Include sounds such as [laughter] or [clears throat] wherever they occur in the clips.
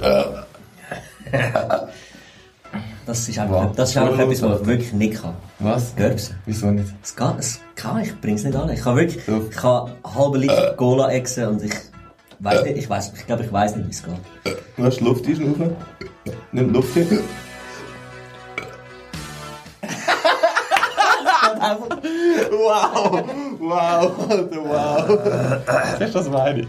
[laughs] Das ist einfach, das ist einfach etwas, was ich wirklich nicht kann. Was? Görbsen. Wieso nicht? Es geht, es kann, ich bring's nicht an. Ich kann wirklich, ich kann halbe Liter Cola exen und ich weiß nicht, ich weiß, ich glaube, ich weiß nicht, wie es geht. Du hast Luft einschnaufen. Nimm Luft hin. [laughs] wow! Wow! Alter, [laughs] wow! Siehst du, was meine ich?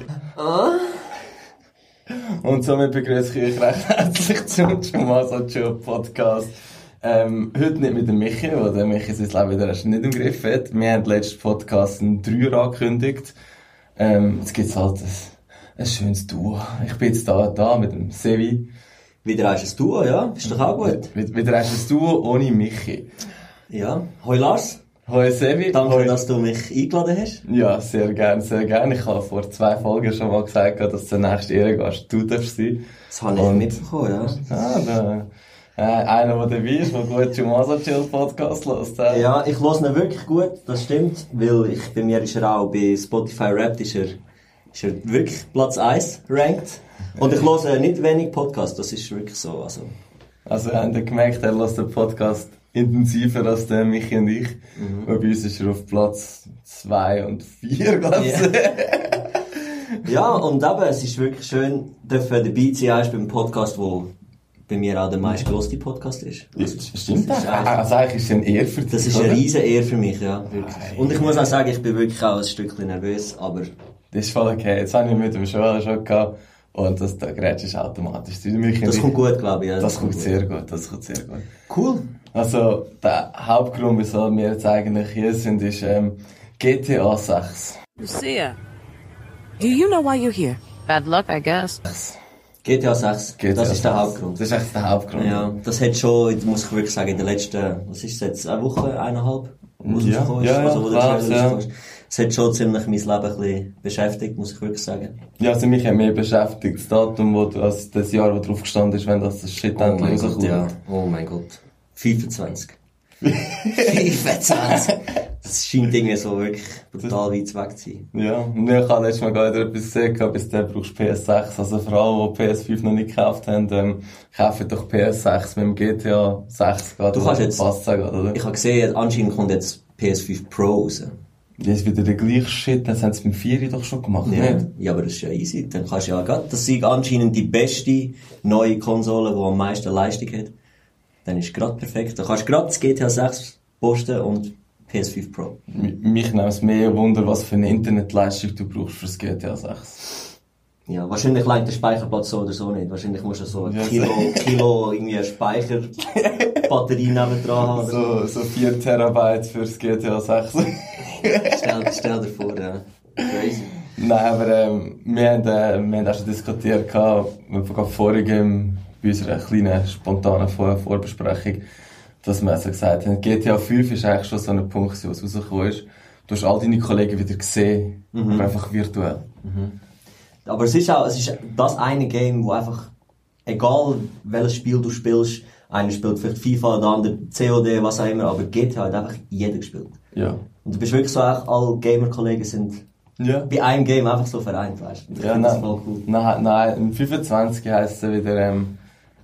Und somit begrüße ich euch recht herzlich zum Chumasa Chill Podcast. Ähm, heute nicht mit dem Michi, weil der Michi sein Leben wieder erst nicht im Griff hat. Wir haben letzten Podcast einen Dreier angekündigt. Ähm, jetzt gibt's halt ein, ein schönes Duo. Ich bin jetzt da, da mit dem Sevi. Wieder hast du ein Duo, ja? Ist doch auch gut. Wieder wieder hast du ein Duo ohne Michi. Ja. Hoi Lars. Hoi Sevi. Danke, Hoi. dass du mich eingeladen hast. Ja, sehr gern, sehr gern. Ich habe vor zwei Folgen schon mal gesagt, dass der nächste Ehrengast du darfst sein. Das habe ich mitbekommen, ja. Ah, da. Äh, einer, der dabei ist, der gut Chumasa Chill Podcast hört. Äh. Ja, ich höre ihn wirklich gut, das stimmt, weil ich, bei mir ist er auch bei Spotify Rap ist er, ist er wirklich Platz 1 ranked. Und ich höre nicht wenig Podcasts, das ist wirklich so, also. Also, habt ihr gemerkt, er lässt den Podcast intensiver als der Michi und ich. Mhm. Und bei uns ist er auf Platz 2 und 4, glaube ich. [laughs] Ja, und eben, es ist wirklich schön, dürfen dabei sein, erst beim Podcast, wo bei mir auch der meistgrößte Podcast ist. Also, Stimmt das ist eigentlich- Also, eigentlich ist es ein Ehr für dich. Das ist eine riesen Ehre für mich, ja, wirklich. Und ich muss auch sagen, ich bin wirklich auch ein Stückchen nervös, aber Das ist voll okay. Jetzt habe ich mit dem Joel schon gehabt. Und das, da gerätst ist automatisch. das kommt gut, glaube ich. Ja, Das kommt sehr gut, das kommt sehr gut. Cool. Also, der Hauptgrund, wieso wir jetzt eigentlich hier sind, ist ähm, GTA 6. Lucia, do you know why you're here? Bad luck, I guess. GTA 6, GTA das ist der 6. Hauptgrund. Das ist echt der Hauptgrund. Ja, das hat schon, muss ich wirklich sagen, in den letzten, was ist es jetzt, eine Woche, eineinhalb? Es Ja, ja, ja, also wo der klar, Trailer ja. ist. Es hat schon ziemlich mein Leben ein bisschen beschäftigt, muss ich wirklich sagen. Ja, also mich hat mehr beschäftigt, das Datum, wo du, also das Jahr, wo drauf gestanden ist, wenn das, das Shit Oh endlich mein Gott, rauskommt. ja. Oh mein Gott. 25. 25. [laughs] Das scheint irgendwie so wirklich brutal weit weg zu sein. Ja, und ich habe letztes Mal gar nicht etwas gesehen, bis dann brauchst du PS6. Also für alle, die PS5 noch nicht gekauft haben, ähm, kaufen doch PS6 mit dem GTA 6 gerade. Du kannst jetzt- gerade, oder? Ich habe gesehen, anscheinend kommt jetzt PS5 Pro raus. Das ist wieder der gleiche Shit, das haben sie beim 4 doch schon gemacht, Ja. nicht? ja, aber das ist ja easy. Dann kannst du ja gerade, das ist anscheinend die beste neue Konsole, die am meisten Leistung hat. Dann ist gerade perfekt. Dann kannst du gerade das GTA 6 posten und PS5 Pro. Mich nimmt es mehr Wunder, was für eine Internetleistung du brauchst für das GTA 6. Ja, wahrscheinlich langt der Speicherplatz so oder so nicht. Wahrscheinlich musst du so ein Kilo, Kilo irgendwie [laughs] Speicherbatterie nebendran haben. So, so 4 Terabyte für das GTA 6. Stell, stell dir vor, ja. Crazy. Nein, aber ähm, wir, haben, äh, wir haben auch schon diskutiert, gehabt, wir haben gerade vorhin ähm, bei unserer kleinen, spontanen Vor Vorbesprechung, dass wir also gesagt haben, GTA 5 ist eigentlich schon so ein Punkt, wo es rausgekommen ist. Du hast all deine Kollegen wieder gesehen, aber einfach virtuell. Aber es ist auch, es ist das eine Game, wo einfach, egal welches Spiel du spielst, einer spielt vielleicht FIFA, der andere COD, was auch immer, aber GTA hat einfach jeder gespielt. Ja. Und du bist wirklich so, auch alle Gamer-Kollegen sind Ja. bei einem Game einfach so vereint, weißt du. Ja, nein, cool. nein, nein, im 25 heisst es wieder, ähm,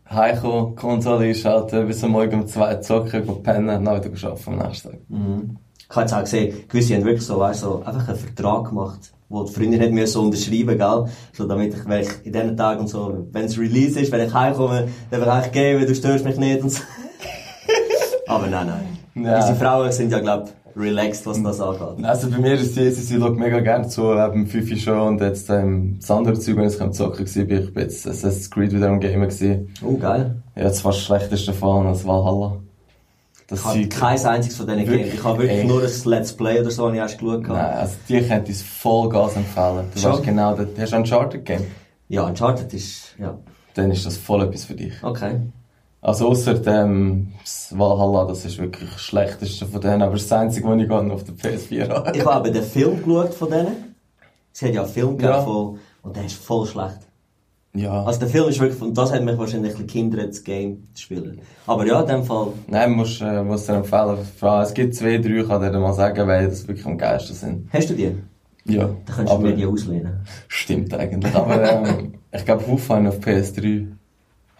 Heiko, Konsole einschalten, bis am Morgen um zwei zocken, gehen pennen, dann wieder arbeiten am nächsten Tag. Ich habe jetzt auch gesehen, gewisse haben wirklich so, weißt so einfach einen Vertrag gemacht, wo die Freundin hat mir so unterschreiben, gell? So, damit ich, wenn ich in diesen Tagen und so, wenn es Release ist, wenn ich heimkomme, dann will ich eigentlich geben, du störst mich nicht und so. [laughs] Aber nein, nein. Ja. Unsere Frauen sind ja, glaub, relaxed, was das angeht. Also bei mir ist sie, sie, schaut mega gerne zu, eben Fifi schon und jetzt ähm, das andere Zeug, wenn ich am Zocken war, bin ich jetzt Assassin's Creed wieder am Gamen gewesen. Oh, geil. Ja, das war das schlechteste davon als Valhalla. Das Ich habe kein einziges von diesen Wirklich? Ich habe wirklich Echt? nur ein Let's Play oder so, habe ich erst geschaut. Nein, gehabt. also die könnte ich voll Gas empfehlen. Du Schon? weißt genau, das, hast du Uncharted Game? Ja, Uncharted ist, ja. Dann ist das voll etwas für dich. Okay. Also ausser dem das Valhalla, das ist wirklich das schlechteste von denen, aber das einzige, was ich gerne auf der PS4 habe. Ich habe den Film geschaut von denen. Sie hat ja einen Film Ja. gegeben von, und der ist voll schlecht. Ja. Also der Film ist wirklich, und das hat mich wahrscheinlich ein gehindert, das Game zu spielen. Aber ja, in dem Fall, Nein, musst, äh, musst dir empfehlen. Es gibt zwei, drei, ich kann dir mal sagen, weil das wirklich am geilsten sind. hast du die? Ja. Da könntest du aber, mir die auslehnen. Stimmt eigentlich. Aber ähm, [laughs] ich glaube, Wolfenstein auf PS3.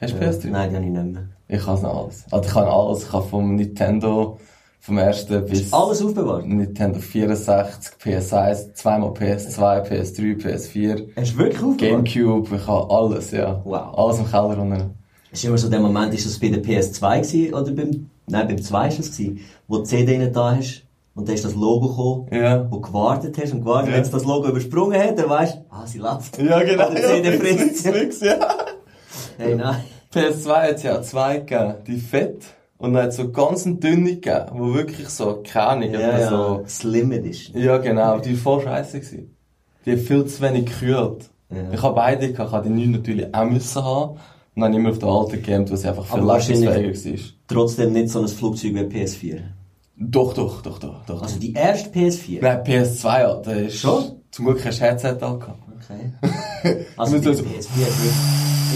Hast du PS3? Nein, die habe ich nicht mehr. Ich noch alles. Also ich habe alles. Ich habe vom Nintendo, vom ersten bis... Alles aufbewahrt? Nintendo 64, PS1, zweimal PS2, PS3, PS4, Hast du wirklich aufbewahrt? Gamecube, ich habe alles, ja. Wow. Alles im Keller. Es ist immer so der Moment, ist das bei der PS2 gewesen, oder beim, nein, beim 2 ist es gewesen, wo die CD nicht da hast, und dann ist das Logo gekommen, Ja. wo du gewartet hast und gewartet, Ja. wenn es das Logo übersprungen hat, dann weißt du, ah, sie läuft. Ja, genau. Oder die CD ja, frisst. ja. Hey, nein. PS2 hat es ja zwei gegeben, die fett. Und dann hat es so ganz eine dünne gegeben, wo wirklich so, keine Ahnung, Ja, ja, so... Slim Edition. Ja, genau, die war voll scheiße. Gewesen. Die hat viel zu wenig gekühlt. Ja. Ich habe beide gehabt, ich habe die neuen natürlich auch müssen haben. Und dann immer auf der alten gegamed, wo sie einfach viel leistungsfähiger war. Trotzdem nicht so ein Flugzeug wie PS4. Doch, doch, doch, doch, doch. Also die erste PS4. Nein, PS2, Alter, ist... Schon? Zum Glück hast du Headset gehabt. Okay. Also [laughs] die Muss also- PS4 ist wirklich...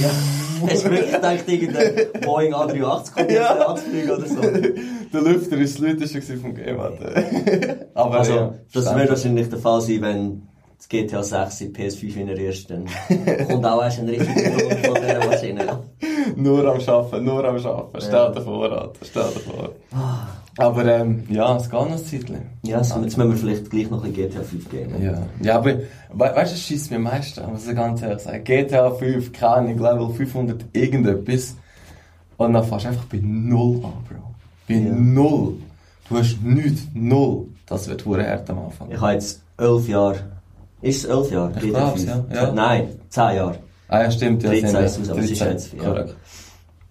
Ja. [laughs] Hast du wirklich gedacht, irgendein Boeing A380 kommt Ja. anzufliegen oder so? Der Lüfter ist das Lauteste vom Game, Alter. [laughs] Aber Also, ja, das wird wahrscheinlich der Fall sein, wenn das GTA 6 in PS5 generierst, dann kommt auch erst ein richtiger Grund von dieser Maschine. [laughs] Nur am Arbeiten, nur am Arbeiten. Stell dir vor, Alter, stell dir vor. Aber ähm, ja, es geht noch ein Zeitchen. Ja, so, jetzt müssen wir vielleicht gleich noch ein GTA 5 geben. Ja, ja aber we weißt du, es schießt mir am meisten, muss ich ganz ehrlich sagen. GTA 5, keine Level 500 irgendetwas. Und dann fährst du einfach bei Null an, Bro. Bei Ja. Null. Du hast nichts, Null. Das wird hure hart am Anfang. Ich habe jetzt 11 Jahre. Ist es 11 Jahre? Ich 5? ja, ja. Nein, 10 Jahre. Ah ja, stimmt, ja. 13 sind ist es, aber es ist jetzt, ja. korrekt.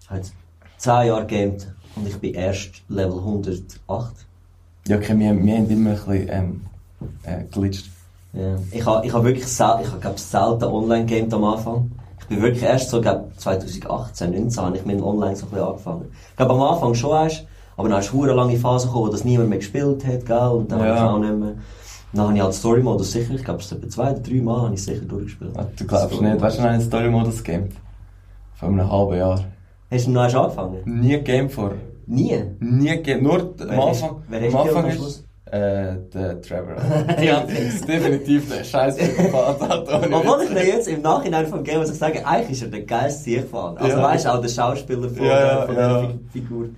Ich habe jetzt 10 Jahre gamed und ich bin erst Level 108. Ja, okay, wir, wir haben immer ein bisschen ähm, äh, glitscht. Ja. Ich habe ich hab wirklich sel ich hab, selten online gamed am Anfang. Ich bin wirklich erst so, glaub, 2018, 19 habe ich mit dem Online so ein bisschen angefangen. Ich glaube am Anfang schon erst, aber dann ist eine lange Phase gekommen, wo das niemand mehr gespielt hat, gell, und dann Ja. habe ich auch nicht mehr. Dann habe ich halt Story-Modus sicher, ich glaube, es etwa zwei oder drei Mal habe ich sicher durchgespielt. Ah, Du glaubst Story-Modus. nicht, weißt du noch einen Story-Modus gamed? Vor einem halben Jahr. Hast du noch erst angefangen? Nie game vor. Nie? Nie game, nur am Wer Anfang. wer am Anfang ist, äh, der Trevor. [laughs] Ja. Definitiv der scheiß Psychopath. Obwohl [laughs] ich mir jetzt im Nachhinein vom Game muss ich sagen, eigentlich ist er der geilste Siegfahrer. Also Ja. weißt du, auch der Schauspieler von, Ja, ja, von ja. der Fi- Figur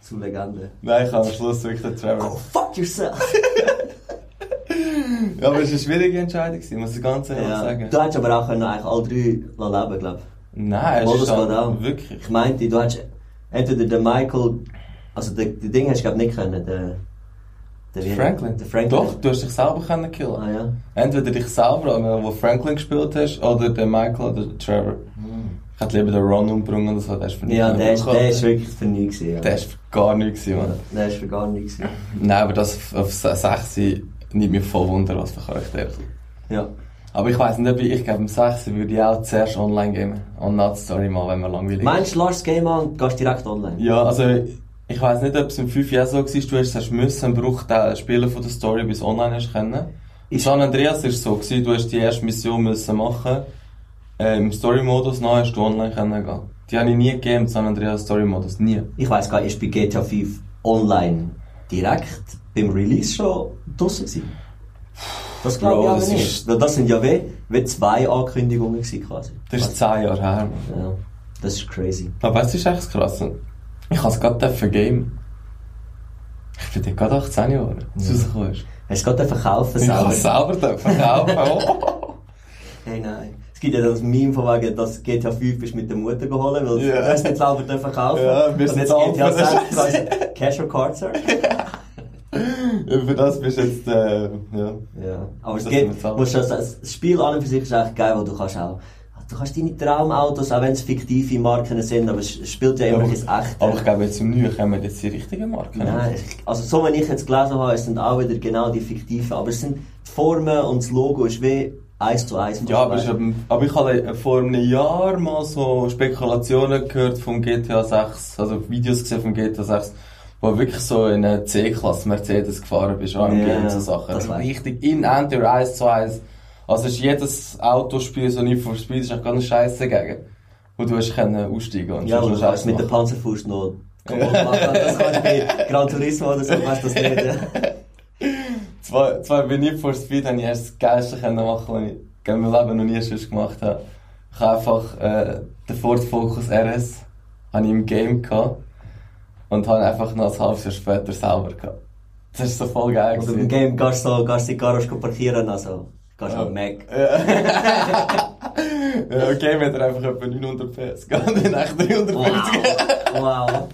zu Legende. Nein, ich habe am Schluss wirklich den Go Trevor. fuck yourself! [laughs] Ja, aber es war eine schwierige Entscheidung, gewesen, muss ich ganz ehrlich Ja. sagen. Du hättest aber auch können eigentlich alle drei leben, glaube Nein, ich. es ist halt auch. wirklich. Ich meinte, du hättest entweder den Michael, also den, den Ding hast du glaube nicht können, den, den Franklin. Der Franklin. Doch, du hast dich selber können killen. Ah ja. Entweder dich selber, wo Franklin gespielt hast, oder den Michael oder den Trevor. Ich hätte lieber den Ron umgebracht oder so, der ist für Ja, nichts der ist, der ist wirklich für nichts. Ja. Der ist für gar nichts gewesen, Ja, der ist für gar nichts gewesen. Nein, aber das auf 6 nimmt mich voll Wunder, was für Charaktere. Ja. Aber ich weiss nicht, ob ich, ich glaube, im 6 würde ich auch zuerst online gehen. Und not Story mal, wenn man langweilig ist. Meinst du, lass das Game an und gehst direkt online? Ja, also, ich weiss nicht, ob es im 5 Jahren so war, du hast hast müssen, einen Bruchteil spielen von der Story bis online hast können. In San Andreas war es so, gewesen, du hast die erste Mission müssen machen. Äh, Im Story-Modus, dann hast du online können gehen. Die habe ich nie gegeben, San Andreas Story-Modus. Nie. Ich weiss gar nicht, ist bei GTA 5 online direkt beim Release schon draussen gewesen? Das glaube ich aber das nicht. ist- das sind ja wie, wie zwei Ankündigungen gewesen quasi. Das ist 10 Jahre her. Ja, das ist crazy. Aber weißt du, das ist echt das Krasse. Ich habe es gerade vergeben. Ich bin dort gerade 18 Jahre, als es rausgekommen ist. Hast du gerade verkaufen Ich habe selber? es selber verkaufen. Oh. [laughs] Hey, nein. Es gibt ja das Meme von wegen, dass GTA 5 bist mit der Mutter geholt, weil Ja. du hast nicht selber dürfen kaufen. Ja, und wir sind jetzt zahlen GTA für den 6 Scheiß. quasi Casual Card, Sir. Ja, [laughs] Für das bist du jetzt, äh, ja. Ja, aber es Das geht, musst du das, das Spiel an und für sich ist echt geil, weil du kannst auch, du kannst deine Traumautos, auch wenn es fiktive Marken sind, aber es spielt ja immer aber, ins Echte. aber ich glaube, jetzt im Neuen kommen jetzt die richtigen Marken. Nein, also so wie ich jetzt gelesen habe, es sind auch wieder genau die fiktiven, aber es sind die Formen und das Logo ist wie eins zu eins. Ja, aber, ich aber ich habe vor einem Jahr mal so Spekulationen gehört vom GTA 6, also Videos gesehen vom GTA 6, wo wirklich so in einer C-Klasse Mercedes gefahren bist, AMG Ja, und so Sachen. das ich. Richtig in Enter 1 zu 1. Also ist jedes Autospiel so nicht for Speed ist auch ganz scheiße dagegen. Wo du hast können aussteigen und ja, schon du kannst mit der. Panzerfaust noch kaputt machen. [laughs] Das kannst du bei Gran Turismo oder so, weißt du das nicht. Ja. zwei, zwei bei Need for Speed habe ich erst das Geilste können machen, was ich in meinem Leben noch nie sonst gemacht habe. Ich habe einfach äh, den Ford Focus RS habe ich im Game gehabt und habe einfach noch ein halbes Jahr später selber gehabt. Das ist so voll geil Und im. Game gehst du so, in die Garage parkieren, also. Gehst du Ja. am Mac. Ja, Game hat er einfach etwa 900 PS gehabt, dann echt 350. Wow. wow.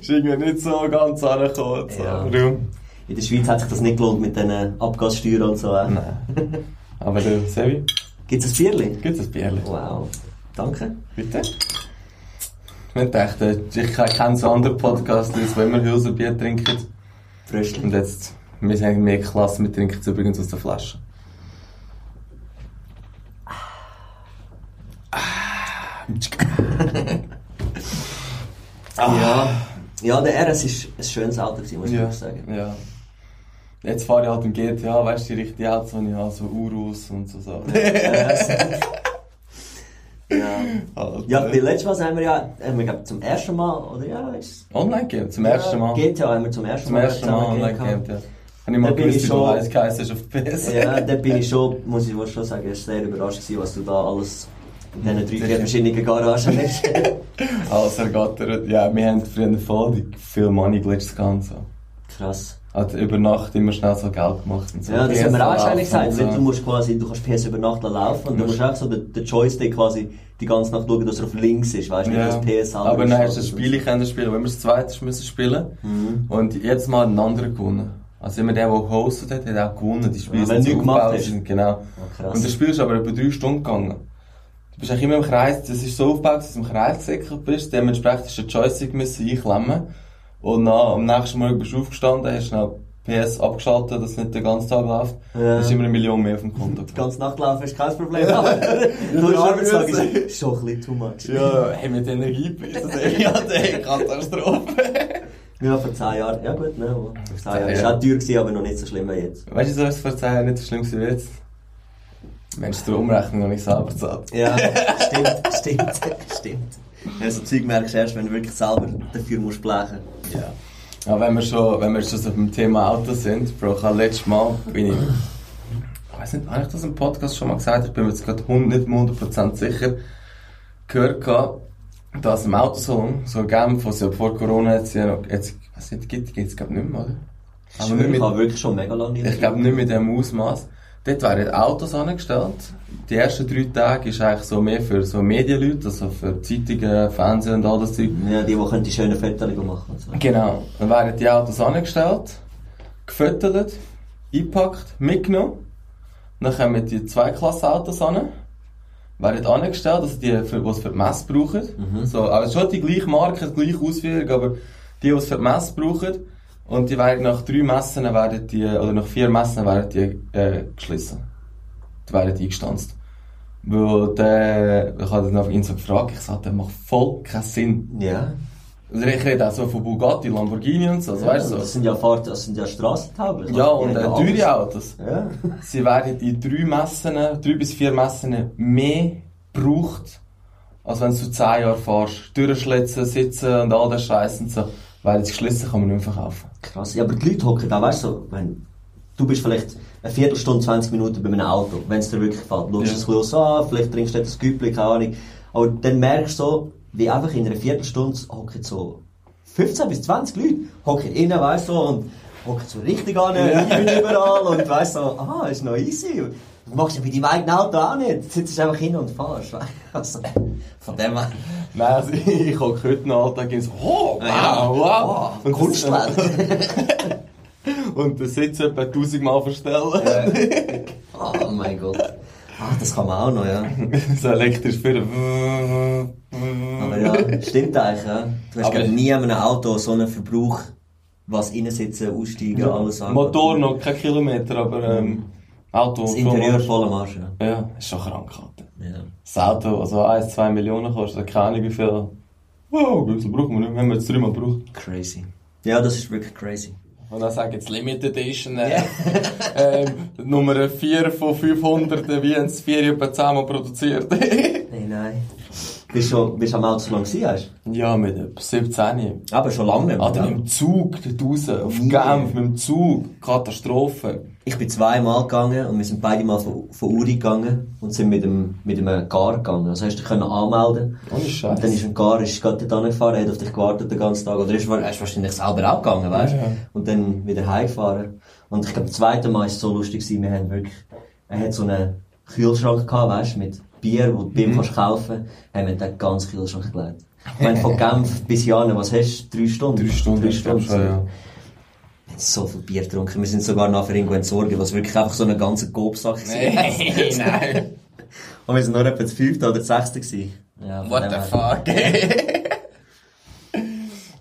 ist irgendwie nicht so ganz angekommen. So. Ja. Darum- In der Schweiz hat sich das nicht gelohnt mit den Abgassteuern und so. Äh. Nein. Aber du, Sevi, Gibt es ein Bierli? gibt es ein Bierchen? Wow. Danke. Bitte? Ich dachte, ich kenne so andere Podcasts, die immer Hülser Bier trinken. Fröschli. Und jetzt, wir sind mehr Klasse, wir trinken es übrigens aus der Flasche. Ja. Ja, der RS ist ein schönes Auto muss ich Ja, sagen. ja. Jetzt fahre ich halt im GTA, weißt du, die richtigen Autos, die ich habe, so Urus und so Sachen. [laughs] Ja. Halt, Ja, äh, bei letztes Mal haben wir ja, haben wir glaub, zum ersten Mal, oder ja, ist Online-Game, zum ersten Mal. Ja, GTA haben wir zum ersten Zum Mal ersten Mal Online-Game, gehabt. ja. Habe ich mal Da bin gewusst, ich wie du schon- heiß geheißen hast auf PS. Ja, [laughs] da bin ich schon, muss ich wohl schon sagen, sehr überrascht gewesen, was du da alles in diesen drei, vier Sicher. verschiedenen Garagen [laughs] hast. Alles ergattert. Ja, wir haben früher voll die viel Money Glitches gehabt und so. Krass. Hat über Nacht immer schnell so Geld gemacht und so. Ja, das PS haben wir auch wahrscheinlich gesagt. so. Du musst quasi, du kannst PS über Nacht laufen und du musst auch so den, den Joystick quasi die ganze Nacht schauen, dass er auf links ist, weißt du, Ja. nicht, dass PS Aber ist. dann hast du das Spiel können spielen, wo immer das zweite müssen spielen. Mhm. Und jedes Mal hat ein anderer gewonnen. Also immer der, der hostet hat, hat auch gewonnen. Die Spiele Ja, wenn sind gemacht hast. sind, Genau. Oh. Und das Spiel ist aber über drei Stunden gegangen. Du bist eigentlich immer im Kreis, das ist so aufgebaut, dass du im Kreis gesäckelt bist, dementsprechend du den Joystick müssen einklemmen. Und dann, am nächsten Morgen bist du aufgestanden, hast schnell PS abgeschaltet, dass es nicht den ganzen Tag läuft. Ja. Dann ist immer eine Million mehr auf dem Konto. [laughs] Die ganze Nacht laufen ist kein Problem. Aber [laughs] [laughs] du Arbeitstag ist schon ein bisschen too much. Ja, hey, mit Energiepreisen, ja, ey, Katastrophe. Ja, vor 10 Jahren. Ja gut, ne. Vor 10 Jahren. Ja. Ist auch teuer gewesen, aber noch nicht so schlimm wie jetzt. Weißt du, es vor 10 Jahren nicht so schlimm gewesen wie jetzt? Mensch, die Umrechnung noch nicht selber zahlt. Ja, stimmt, stimmt, stimmt. Ja, so Zeug merkst du erst, wenn du wirklich selber dafür musst blechen. Ja. Ja, wenn wir schon, wenn wir schon so beim Thema Auto sind, Bro, ich letztes Mal, bin ich, ich weiß nicht, habe ich das im Podcast schon mal gesagt, ich bin mir jetzt gerade 100, nicht mehr 100% sicher, gehört gehabt, dass im Autosalon, so Genf, was ja vor Corona jetzt jetzt, ich weiß nicht, gibt, es glaube nicht mehr, oder? Aber ich habe wirklich schon mega lange nicht Ich glaube nicht mit dem Ausmaß. Dort werden Autos angestellt. Die ersten drei Tage ist eigentlich so mehr für so Medienleute, also für Zeitungen, Fernsehen und all das Zeug. Ja, die, die können die schönen Fotos machen so. Genau. Dann werden die Autos angestellt, gefüttert, eingepackt, mitgenommen. Dann kommen die Zweiklassenautos an, werden angestellt, also die, für, die es für die Messe brauchen. So, also schon die gleiche Marke, die gleiche Ausführung, aber die, die es für die Messe brauchen. Und die werden nach drei Messen werden die, oder nach vier Messen werden die äh, geschlossen. Die werden eingestanzt. Weil der, ich habe dann auf ihn so gefragt, ich sagte, das macht voll keinen Sinn. Ja. Also ich rede auch so von Bugatti, Lamborghini und so, also weißt du Das sind ja Fahrt, das sind ja strassentauglich. Ja, und äh, teure Autos. Ja. Sie werden in drei Messen, drei bis vier Messen mehr gebraucht, als wenn du zehn Jahre fährst. Durchschlitzen, sitzen und all das Scheiß und so. Weil das Geschlissen kann man nicht mehr verkaufen. Krass. Ja, aber die Leute hocken da, weißt du, so, wenn, du bist vielleicht eine Viertelstunde, 20 Minuten bei einem Auto, wenn es dir wirklich gefällt. Du schaust Ja. es so an, vielleicht trinkst du ein Güppli, keine Ahnung. Aber dann merkst du so, wie einfach in einer Viertelstunde hocken so 15 bis 20 Leute, hocken innen, weißt du, und hocken so richtig an, Lieben überall und weißt so, ah, ist noch easy. Das machst du bei deinem eigenen Auto auch nicht. Du sitzt einfach hin und fährst. [laughs] Also, von dem her. Nein, also [laughs] ich hocke heute noch Alltag in so, oh, wow, Ja. wow. Oh, Kunstwelt. [laughs] Und den Sitz etwa tausendmal verstellen. oh mein Gott. Ah, das kann man auch noch, ja. so elektrisch für Aber ja, stimmt eigentlich, ja. Du hast glaub, nie an einem Auto so einen Verbrauch, was reinsitzen, aussteigen, alles an. Motor noch, kein Kilometer, aber ähm, Auto. Das Interieur voller Marsch, ja. Ja, ist schon krank, Alter. ja. Das Auto, also 1, 2 Millionen kostet, keine Ahnung wie viel. Wow, das brauchen wir nicht, wenn wir jetzt dreimal brauchen. Crazy. Ja, das ist wirklich crazy. Und dann sagen jetzt Limited Edition, äh, [laughs] ähm, Nummer 4 von 500, äh, wie haben es 4 etwa 10 Mal produziert. Nein, nein. Bist du schon, bist du am Auto so lange gewesen, hast Ja, mit etwa 17. du? Aber schon lange dann gell? mit dem Zug dort raus, auf Nie. Genf, mit dem Zug. Katastrophe. Ich bin zweimal gegangen und wir sind beide mal von, von Uri gegangen und sind mit dem, mit einem Gar gegangen. Also hast du dich können anmelden. Ohne Scheiß. Und dann ist ein Gar, ist gerade dort angefahren, hat auf dich gewartet den ganzen Tag. Oder ist, ist wahrscheinlich selber auch gegangen, weißt du? Ja. Und dann wieder heimgefahren. Und ich glaube, das zweite Mal war es so lustig gewesen, wir haben wirklich, er hat so einen Kühlschrank gehabt, weißt du, mit Bier, wo du Mhm. kannst kaufen, haben wir den ganzen Kühlschrank gelegt. Ich meine, [laughs] von Genf bis Jana, was hast du? Drei Stunden? Drei Stunden, Drei Stunden. schon, ja. Wir haben so viel Bier getrunken. Wir sind sogar nachher irgendwo entsorgt, was wirklich einfach so eine ganze Gobsack war. Nein, [laughs] nein. [laughs] Und wir sind nur etwa das fünfte oder das sechste gewesen. Ja, What the fuck?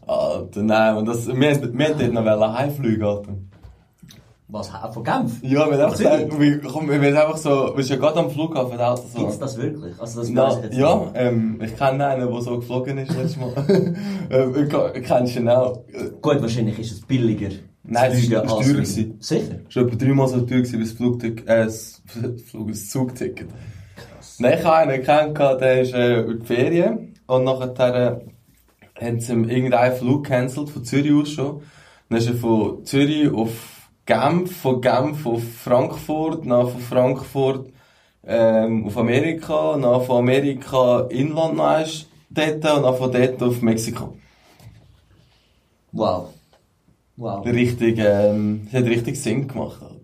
Alter, nein, und das, wir, wir hätten noch heimfliegen Alter. Was, von Genf? Ja, wir haben gesagt, wir, komm, wir sind einfach so, wir sind ja gerade am Flughafen, Auto so. Gibt's das wirklich? Also das Na, ich jetzt ja, nicht. ähm, ich kenne einen, der so geflogen ist letztes Mal. [laughs] ähm, kennst ihn auch. Gut, wahrscheinlich ist es billiger. Nein, es war als teurer. gewesen. Sicher? Es war etwa dreimal so teuer wie das Flugticket, äh, das, Flug, das Zugticket. Nein, ich habe einen kennengelernt, der ist äh, in die Ferien und nachher äh, haben sie ihm irgendeinen Flug gecancelt, von Zürich aus schon. Dann ist er von Zürich auf Genf, von Genf auf Frankfurt, dann von Frankfurt ähm, auf Amerika, dann von Amerika Inland noch dort und dann von dort auf Mexiko. Wow. Wow. Richtig, ähm, es hat richtig Sinn gemacht. Alter.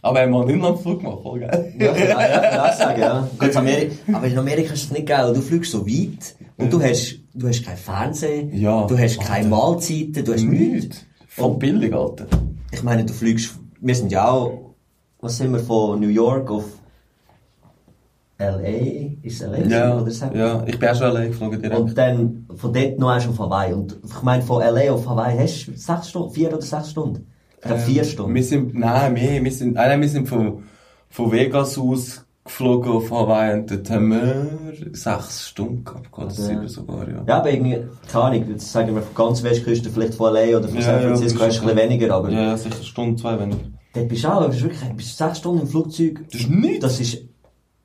Aber er hat mal einen Inlandflug gemacht, voll geil. Ja, ja, ja, auch sagen, ja. [laughs] Amerika, aber in Amerika ist das nicht geil. Du fliegst so weit und du hast, du hast kein Fernsehen, Ja, du hast keine Alter. Mahlzeiten, du hast. Nichts. Voll billig, Alter. Ich meine, du fliegst, wir sind ja auch, was sind wir, von New York auf L.A., ist L.A. Ja, oder so? ja, ich bin auch schon allein geflogen direkt. Und dann von dort noch erst auf Hawaii. Und ich meine, von L.A. auf Hawaii hast du sechs Stunden, vier oder sechs Stunden? Ich glaube, vier Stunden. Ähm, Wir sind, nein, mehr, wir sind, nein, wir sind von, von Vegas aus geflogen auf Hawaii und dort haben wir sechs Stunden gehabt, oder Ja. sieben sogar, ja. Ja, aber irgendwie, keine Ahnung, jetzt sagen wir von ganz Westküste, vielleicht von L.A. oder von Ja, San ja, Francisco, hast ist du ein bisschen weniger, aber Ja, sicher eine Stunde, zwei weniger. dort bist du auch, du bist wirklich, bist sechs Stunden im Flugzeug. Das ist nichts. Das ist,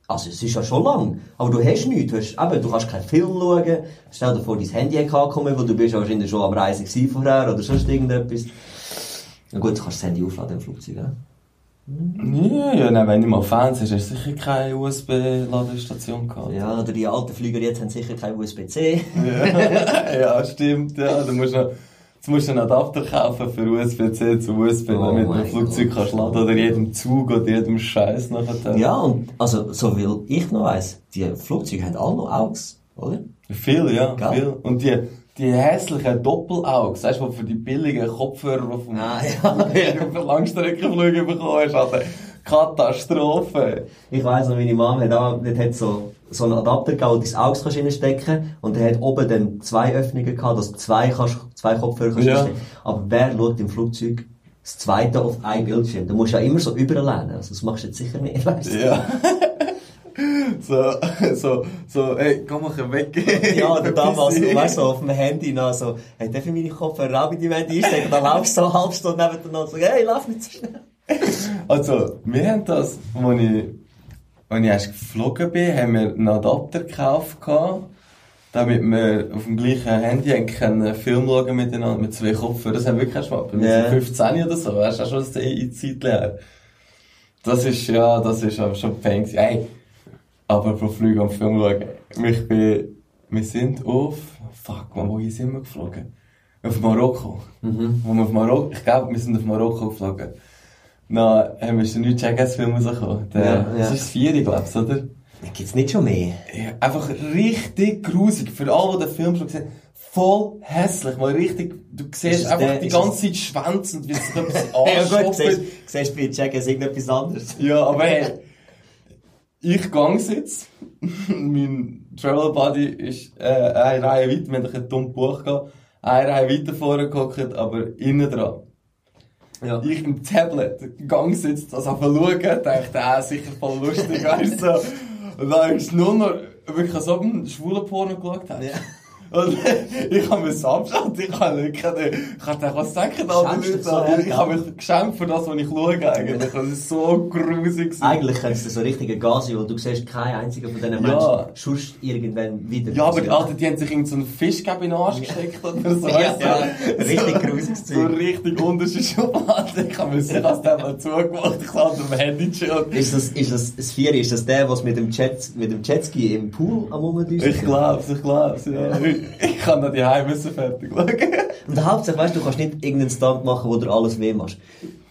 also es ist ja schon lang, aber du hast nichts, du, hast, eben, du kannst keinen Film schauen, stell dir vor, dein Handy hat angekommen, weil du bist ja wahrscheinlich schon am Reisen vorher oder sonst irgendetwas. Na gut, du kannst das Handy aufladen im Flugzeug, ja? Ja, ja, nein, wenn du mal Fans hast, hast du sicher keine USB-Ladestation gehabt. Ja, oder die alten Flüger jetzt haben sicher kein USB-C. Ja, [laughs] ja, stimmt, ja. Du musst noch, jetzt musst du einen Adapter kaufen für USB-C zu USB, Oh damit du ein Flugzeug Gott. kannst laden oder jedem Zug oder jedem Scheiß nachher. Ja, und, also, so viel ich noch weiss, die Flugzeuge haben alle noch Augs, oder? Viel, ja, Gell? viel. Und die, die hässlichen Doppelaugen, weißt du, die für die billigen Kopfhörer, die vom Ah, ja. [laughs] Langstreckenflüge bekommen hast, Alter. Katastrophe. Ich weiss noch, meine Mama hat auch, dort hat so, so einen Adapter gehabt, wo du dein Auge kannst reinstecken und der hat oben dann zwei Öffnungen gehabt, dass du zwei, kannst, zwei Kopfhörer kannst Ja. Aber wer schaut im Flugzeug das zweite auf ein Bildschirm? Du musst ja immer so überlehnen, also das machst du jetzt sicher nicht, weißt du? Ja. [laughs] so, so, so, ey, komm mal weg. Ja, oder damals, [laughs] du weißt so, auf dem Handy noch so, hey, darf ich meine Kopfhörer auch in die Handy einstecken? Dann laufst du so eine halbe Stunde nebeneinander und so, hey, lauf nicht so schnell. [laughs] Also, wir haben das, als ich, als ich erst geflogen bin, haben wir einen Adapter gekauft, damit wir auf dem gleichen Handy können Film schauen miteinander, mit zwei Kopfhörern. Das haben wir wirklich erst mal, wir sind 15 oder so, weißt du, auch schon das die Zeit her. Das ist, ja, das ist schon Pain gewesen. Aber pro Flüge am Film schauen. Ich bin, wir sind auf, fuck man, wohin sind wir geflogen? Auf Marokko. Mhm. Wo wir auf Marokko, ich glaube, wir sind auf Marokko geflogen. Dann haben wir den neuen Jackass-Film rausgekommen. Der, Ja, ja. Das ist das Vieri, glaubst du, oder? Gibt's nicht schon mehr. Ja, einfach richtig grusig. Für alle, die den Film schon gesehen haben, voll hässlich. Mal richtig, du siehst einfach der- die ganze Zeit schwänzend, wie sich [laughs] etwas Ja gut, siehst, siehst bei Jackass irgendetwas anderes. Ja, aber hey, ich gang jetzt. [laughs] mein Travel Buddy ist äh, eine Reihe weiter. Wir haben ein dummes Buch gehabt. Eine Reihe weiter vorne gehockt, aber innen dran. Ja. Ich im Tablet, gang sitzt, das auf schauen, dachte, ah, sicher voll lustig, weißt du. so. Und dann ist nur noch, wirklich als ob ein schwuler Porno geschaut hast. Ja. Und [laughs] ich habe mir Abstand, ich habe nicht, ich habe was denken da die Leute? so an? hart, ich habe mich geschämt für das, was ich schaue eigentlich. Das ist so grusig. Eigentlich könntest du so richtige Gas sein, weil du siehst keinen einzigen von diesen Ja. Menschen sonst irgendwann wieder. Ja, aber Alter, die haben sich irgend so einen Fischgab in den Arsch gesteckt oder so. Ja, ja, richtig grusiges So Zeug. richtig unterste Schublade. Ich habe mir sicher als der mal zugemacht. Ich habe am Handy schon. Ist das, ist das, das Vier, ist das der, was mit dem Jet, mit dem Jetski im Pool am Rumdüsen? Ich glaub's, ich glaub's, ja. [laughs] Ich, kann da die müssen fertig schauen. Und der Hauptsache, weißt du, du kannst nicht irgendeinen Stunt machen, wo dir alles weh machst.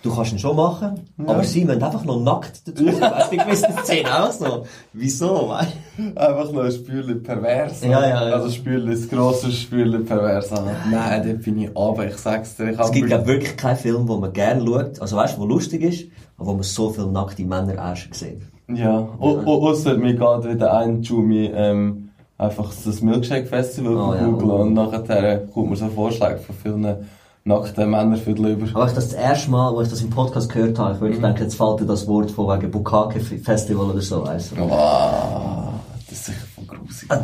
Du kannst ihn schon machen, aber sie müssen einfach noch nackt dazu. [laughs] Weißt du, gewissen Szenen auch so. Wieso, weißt Einfach noch ein Spürchen pervers. Ja, ja, ja. Also Spürchen, das grosse Spürchen pervers. Nein, dort bin ich aber, ich sag's dir. Ich Es gibt, glaub, wirklich keinen Film, wo man gerne schaut, also weißt du, wo lustig ist, aber wo man so viele nackte Männer erst sieht. Ja, au- au- ausser mir geht wieder ein Jumi, ähm, einfach das Milkshake Festival Oh, ja. googeln und nachher kommt mir so Vorschläge von vielen nackten Männern für die Leber. Aber ich das, das erste Mal, wo ich das im Podcast gehört habe, ich würde denken, jetzt fällt dir das Wort von wegen Bukake Festival oder so, weißt du. Wow, das ist sicher voll grusig. Äh,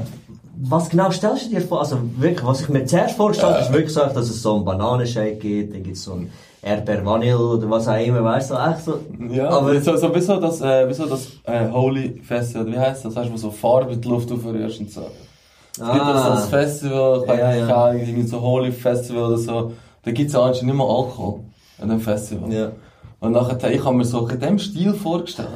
Was genau stellst du dir vor? Also wirklich, was ich mir zuerst vorgestellt habe, ist wirklich so, dass es so einen Bananenshake gibt, dann gibt es so einen Erdbeer Vanille oder was auch immer, weißt du, echt so. Ja, aber so, so, wieso das, äh, wieso das äh, Holy Festival, wie heisst das? Weißt du, wo so Farbe in die Luft aufrührst und so. Es gibt auch so ein Festival, ich Ah. Ja, ja. keine Ahnung, irgendwie so Holy Festival oder so. Da gibt's ja anscheinend nicht mehr Alkohol an dem Festival. Ja. Und nachher, ich habe mir so in dem Stil vorgestellt.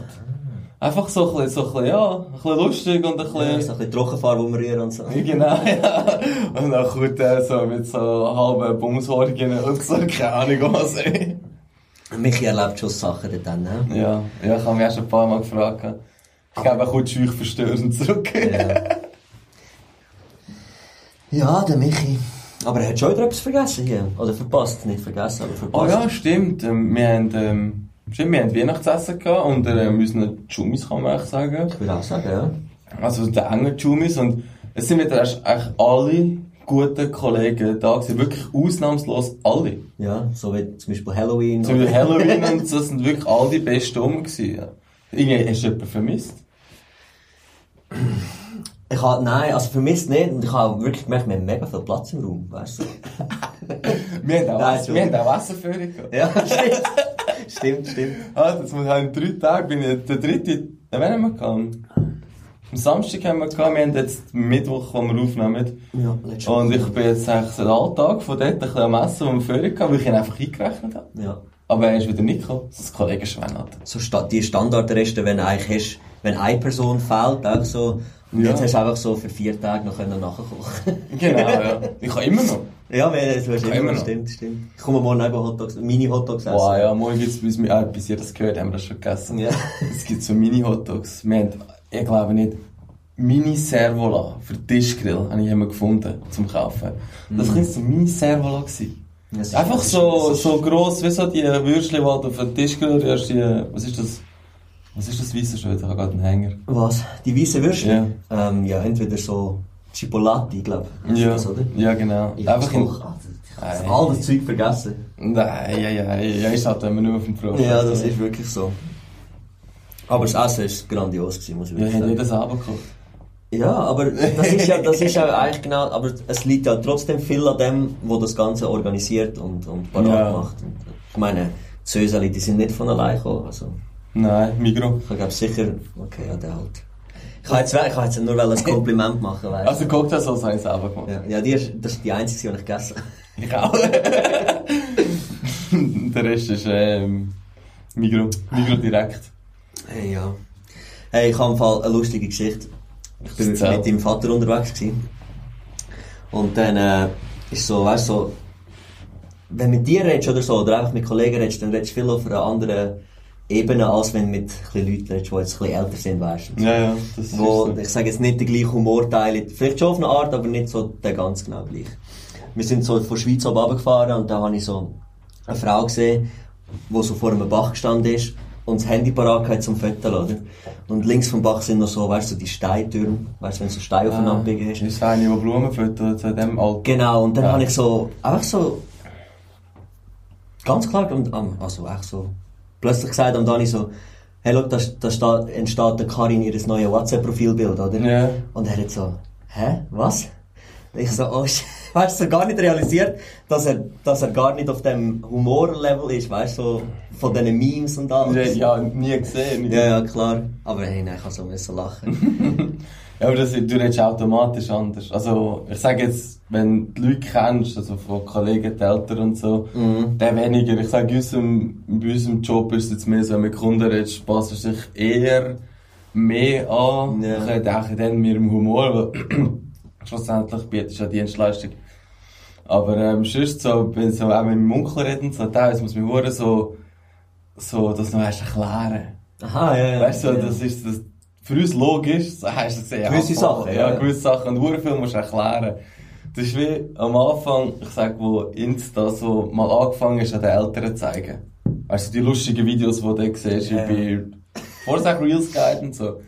Einfach so ein bisschen, so ein bisschen, ja, ein bisschen lustig und ein Ja, so bisschen... ein bisschen Trockenfarbe umrühren und so. Genau, [laughs] ja. Und dann kommt er so mit so halben Bumshorgen und so, keine Ahnung was, ey. Michi erlebt schon Sachen dort dann, ne? Ja, ja, ich habe mich erst ein paar Mal gefragt. Ich glaube, er kommt schüch verstörend zurück. Ja. ja, der Michi. Aber er hat schon wieder etwas vergessen hier. Oder verpasst, nicht vergessen, aber Oh verpasst. ja, stimmt. Ähm, wir haben, ähm, stimmt, wir haben Weihnachtsessen gehabt und äh, unseren Jumis, kann man eigentlich sagen. Ich würde auch sagen, ja. Also der engen Jumis und es sind wieder erst eigentlich alle guten Kollegen da gewesen. Wirklich ausnahmslos alle. Ja, so wie zum Beispiel Halloween. Zum Beispiel Halloween [laughs] und so sind wirklich alle die besten rum gewesen. Ja. Irgendwie hast du jemanden vermisst? Ich habe, nein, also vermisst nicht. Und ich habe wirklich gemerkt, wir haben mega viel Platz im Raum, weißt du? [laughs] Wir haben auch, Essen- wir haben auch gehabt. ja, [laughs] stimmt. stimmt, stimmt. Ah, das muss in drei Tagen bin ich der dritte, äh, wann haben wir gehabt? Am Samstag haben wir gehabt, wir haben jetzt Mittwoch, wo wir aufnehmen. Ja, letztes Und ich bin jetzt eigentlich seit Alltag von dort ein bisschen am Essen, wo wir Ferien hatten, weil ich ihn einfach eingerechnet habe. Ja. Aber er ist wieder nicht gekommen, das Kollege Schwen hat. So die Standardreste, wenn du eigentlich hast, wenn eine Person fehlt, auch so. Und Ja. jetzt hast du einfach so für vier Tage noch können nachkochen. [laughs] Genau, ja. Ich habe immer noch. ja, weil du hast Kann immer noch. Stimmt, stimmt. Ich komme morgen eben Hotdogs, Mini-Hotdogs essen. Wow, ja, morgen gibt's bis, wir, äh, bis ihr das gehört, haben wir das schon gegessen. Ja. [laughs] Es gibt so Mini-Hotdogs. Wir haben, ich glaube nicht, Mini-Servola für Tischgrill habe ich immer gefunden, zum Kaufen. Das könnte so Mini-Servola sein. Das ist- Einfach das so, das so gross, wie so die Würstchen, die du auf den Tisch rührst, die, was ist das? Was ist das Weisse schon wieder? Ich habe gerade einen Hänger. Was? Die weißen Würstchen? Ja. Ähm, ja, entweder so Chipolati, glaube ich. Ja, Das, oder? ja, genau. Ich Einfach in, habe Nein. all das Zeug vergessen. Nein, ja, ja, ja, ist halt immer nur auf dem Pro. Ja, das ist wirklich so. Aber das Essen ist grandios gewesen, muss ich Ja, wirklich ich habe sagen. jedes Abend gekocht. Ja, aber das ist ja, das ist ja eigentlich genau, aber es liegt ja trotzdem viel an dem, wo das Ganze organisiert und, und parat Ja. macht. Und, ich meine, die Söseli, die sind nicht von allein gekommen, also. Nein, Migro. Ich glaube sicher, okay, ja, der halt. Ich kann jetzt, ich kann jetzt nur ein [laughs] Kompliment machen, weißt Also Cocktailsauce habe ich selber gemacht. Ja, ja die ist, das ist die einzige, die ich gegessen habe. [laughs] Ich auch. [laughs] Der Rest ist ähm, Migro. Migro direkt. Hey, ja. Hey, ich habe im Fall eine lustige Geschichte. Ich bin mit deinem Vater unterwegs gewesen. Und dann, äh, ist so, weißt du, so, wenn du mit dir redest oder so, oder einfach mit Kollegen redest, dann redest du viel auf einer anderen Ebene, als wenn mit Leuten redest, die jetzt ein älter sind, weißt du. Ja, ja, das ist Wo, so. ich sage jetzt nicht den gleichen Humor teilen, vielleicht schon auf eine Art, aber nicht so der ganz genau gleich. Wir sind so von Schweiz runtergefahren und da habe ich so eine Frau gesehen, die so vor einem Bach gestanden ist und das Handy parat hatte zum Foto, oder? Und links vom Bach sind noch so, weißt du, so die Steintürme, weißt du, wenn so Steine aufeinander. Ah, ist eine, die Blumen füttert, zu dem Alter. Genau, und dann Ja. habe ich so, einfach so, ganz klar, und, also echt so, plötzlich gesagt am Dani so, hey, schau, da, da steht, entsteht der Karin ihr neues WhatsApp-Profilbild, oder? Ja. Und er hat so, hä, was? Ich so, oh, [laughs] weißt du, gar nicht realisiert, dass er, dass er gar nicht auf dem Humorlevel ist, weißt du, so, von diesen Memes und alles. Ja, nie gesehen. Ja, ja, klar. Aber hey, nein, ich kann so müssen lachen. [laughs] Ja, aber das, du redest automatisch anders. Also, ich sage jetzt, wenn du die Leute kennst, also von Kollegen, die Eltern und so, Mhm. der weniger. Ich sage, in unserem, bei unserem Job ist es jetzt mehr so, wenn mit Kunden redest, passt es sich eher mehr an. Ja. Ich denke dann mehr im Humor, weil [clears throat] schlussendlich bietest du ja Dienstleistung. Aber ähm, sonst so, wenn so auch mit dem Onkel reden, so teilweise muss man so, so das noch erst erklären. Aha, ja, ja. Weißt du, ja. das ist das, für uns logisch, so hast du es ja. Gewisse. Sachen, Ja, ja, gewisse Sachen. Und viel musst du erklären. Das ist wie am Anfang, ich sag, wo Insta so mal angefangen ist, an den Eltern zu zeigen. Weißt du, die lustigen Videos, die du da siehst, Ja. bei Vorsag Reels Guide und so.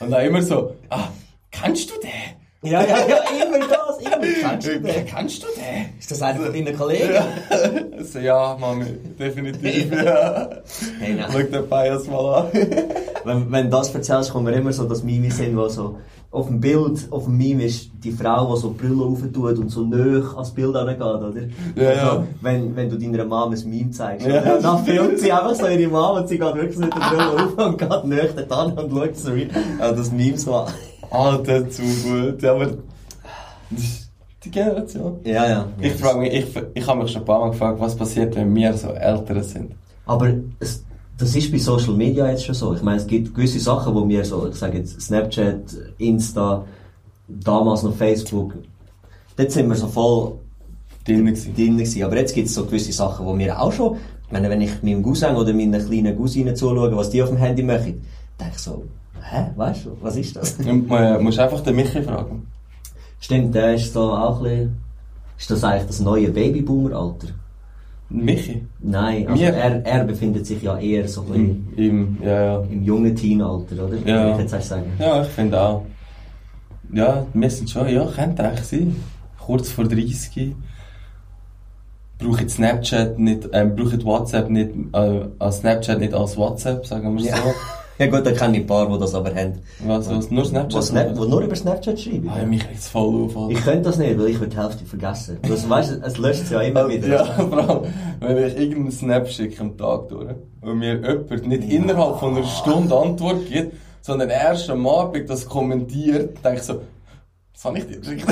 Und dann immer so, ah, kennst du den? Ja, ja, ja, immer [laughs] das, Kennst du den? Kennst du den? Ist das einer von deinen Kollegen? Ja. so, ja, Mami, definitiv, ja. Hey, nein. Schau den Bias mal an. Wenn, wenn du das erzählst, kommt mir immer so das Meme sind, wo so auf dem Bild, auf dem Meme ist die Frau, die so Brille aufentut und so nöch ans Bild angeht, oder? Ja, ja. Also, wenn, wenn du deiner Mom ein Meme zeigst, Ja. oder? [laughs] dann filmt sie einfach so ihre Mom und sie geht wirklich mit der Brille auf und geht nöch an und schaut so wie äh, das Meme so an. Alter, zu gut. Ja, aber die Generation. Ja, ja. Ich frage mich, ich, ich habe mich schon ein paar Mal gefragt, was passiert, wenn wir so älter sind. Aber es, das ist bei Social Media jetzt schon so. Ich meine, es gibt gewisse Sachen, wo wir so, ich sage jetzt Snapchat, Insta, damals noch Facebook, dort sind wir so voll gewesen. drin gewesen. Aber jetzt gibt es so gewisse Sachen, wo wir auch schon, ich meine, wenn ich meinem Cousin oder meinen kleinen Cousinen zuschaue, was die auf dem Handy machen, denke ich so, hä, weißt du, was ist das? Und man muss einfach den Michi fragen. Stimmt, der ist so auch ein bisschen, ist das eigentlich das neue Babyboomer-Alter? Michi? Nein, also er, er befindet sich ja eher so ein bisschen Im, im, ja, ja. im jungen Teenalter, oder? Ja. Ich jetzt erst sagen. Ja, ich finde auch. Ja, wir sind schon, ja, könnte eigentlich sein. Kurz vor 30. Brauche Snapchat nicht, ähm, brauche WhatsApp nicht, äh, als Snapchat nicht als WhatsApp, sagen wir Ja. so. Ja gut, da kenne ich ein paar, die das aber haben. Was, was, nur Snapchat? Die Snap, nur über Snapchat schreiben. Ah, mich regt voll auf. Alter. Ich könnte das nicht, weil ich würde die Hälfte vergessen. Das, weißt, es löscht es ja immer wieder. Ja, vor allem, wenn ich irgendeinen Snap schicke am Tag durch und mir jemand nicht innerhalb von einer Stunde Antwort gibt, sondern erst am Abend das kommentiert, denke ich so, was habe ich dir geschickt?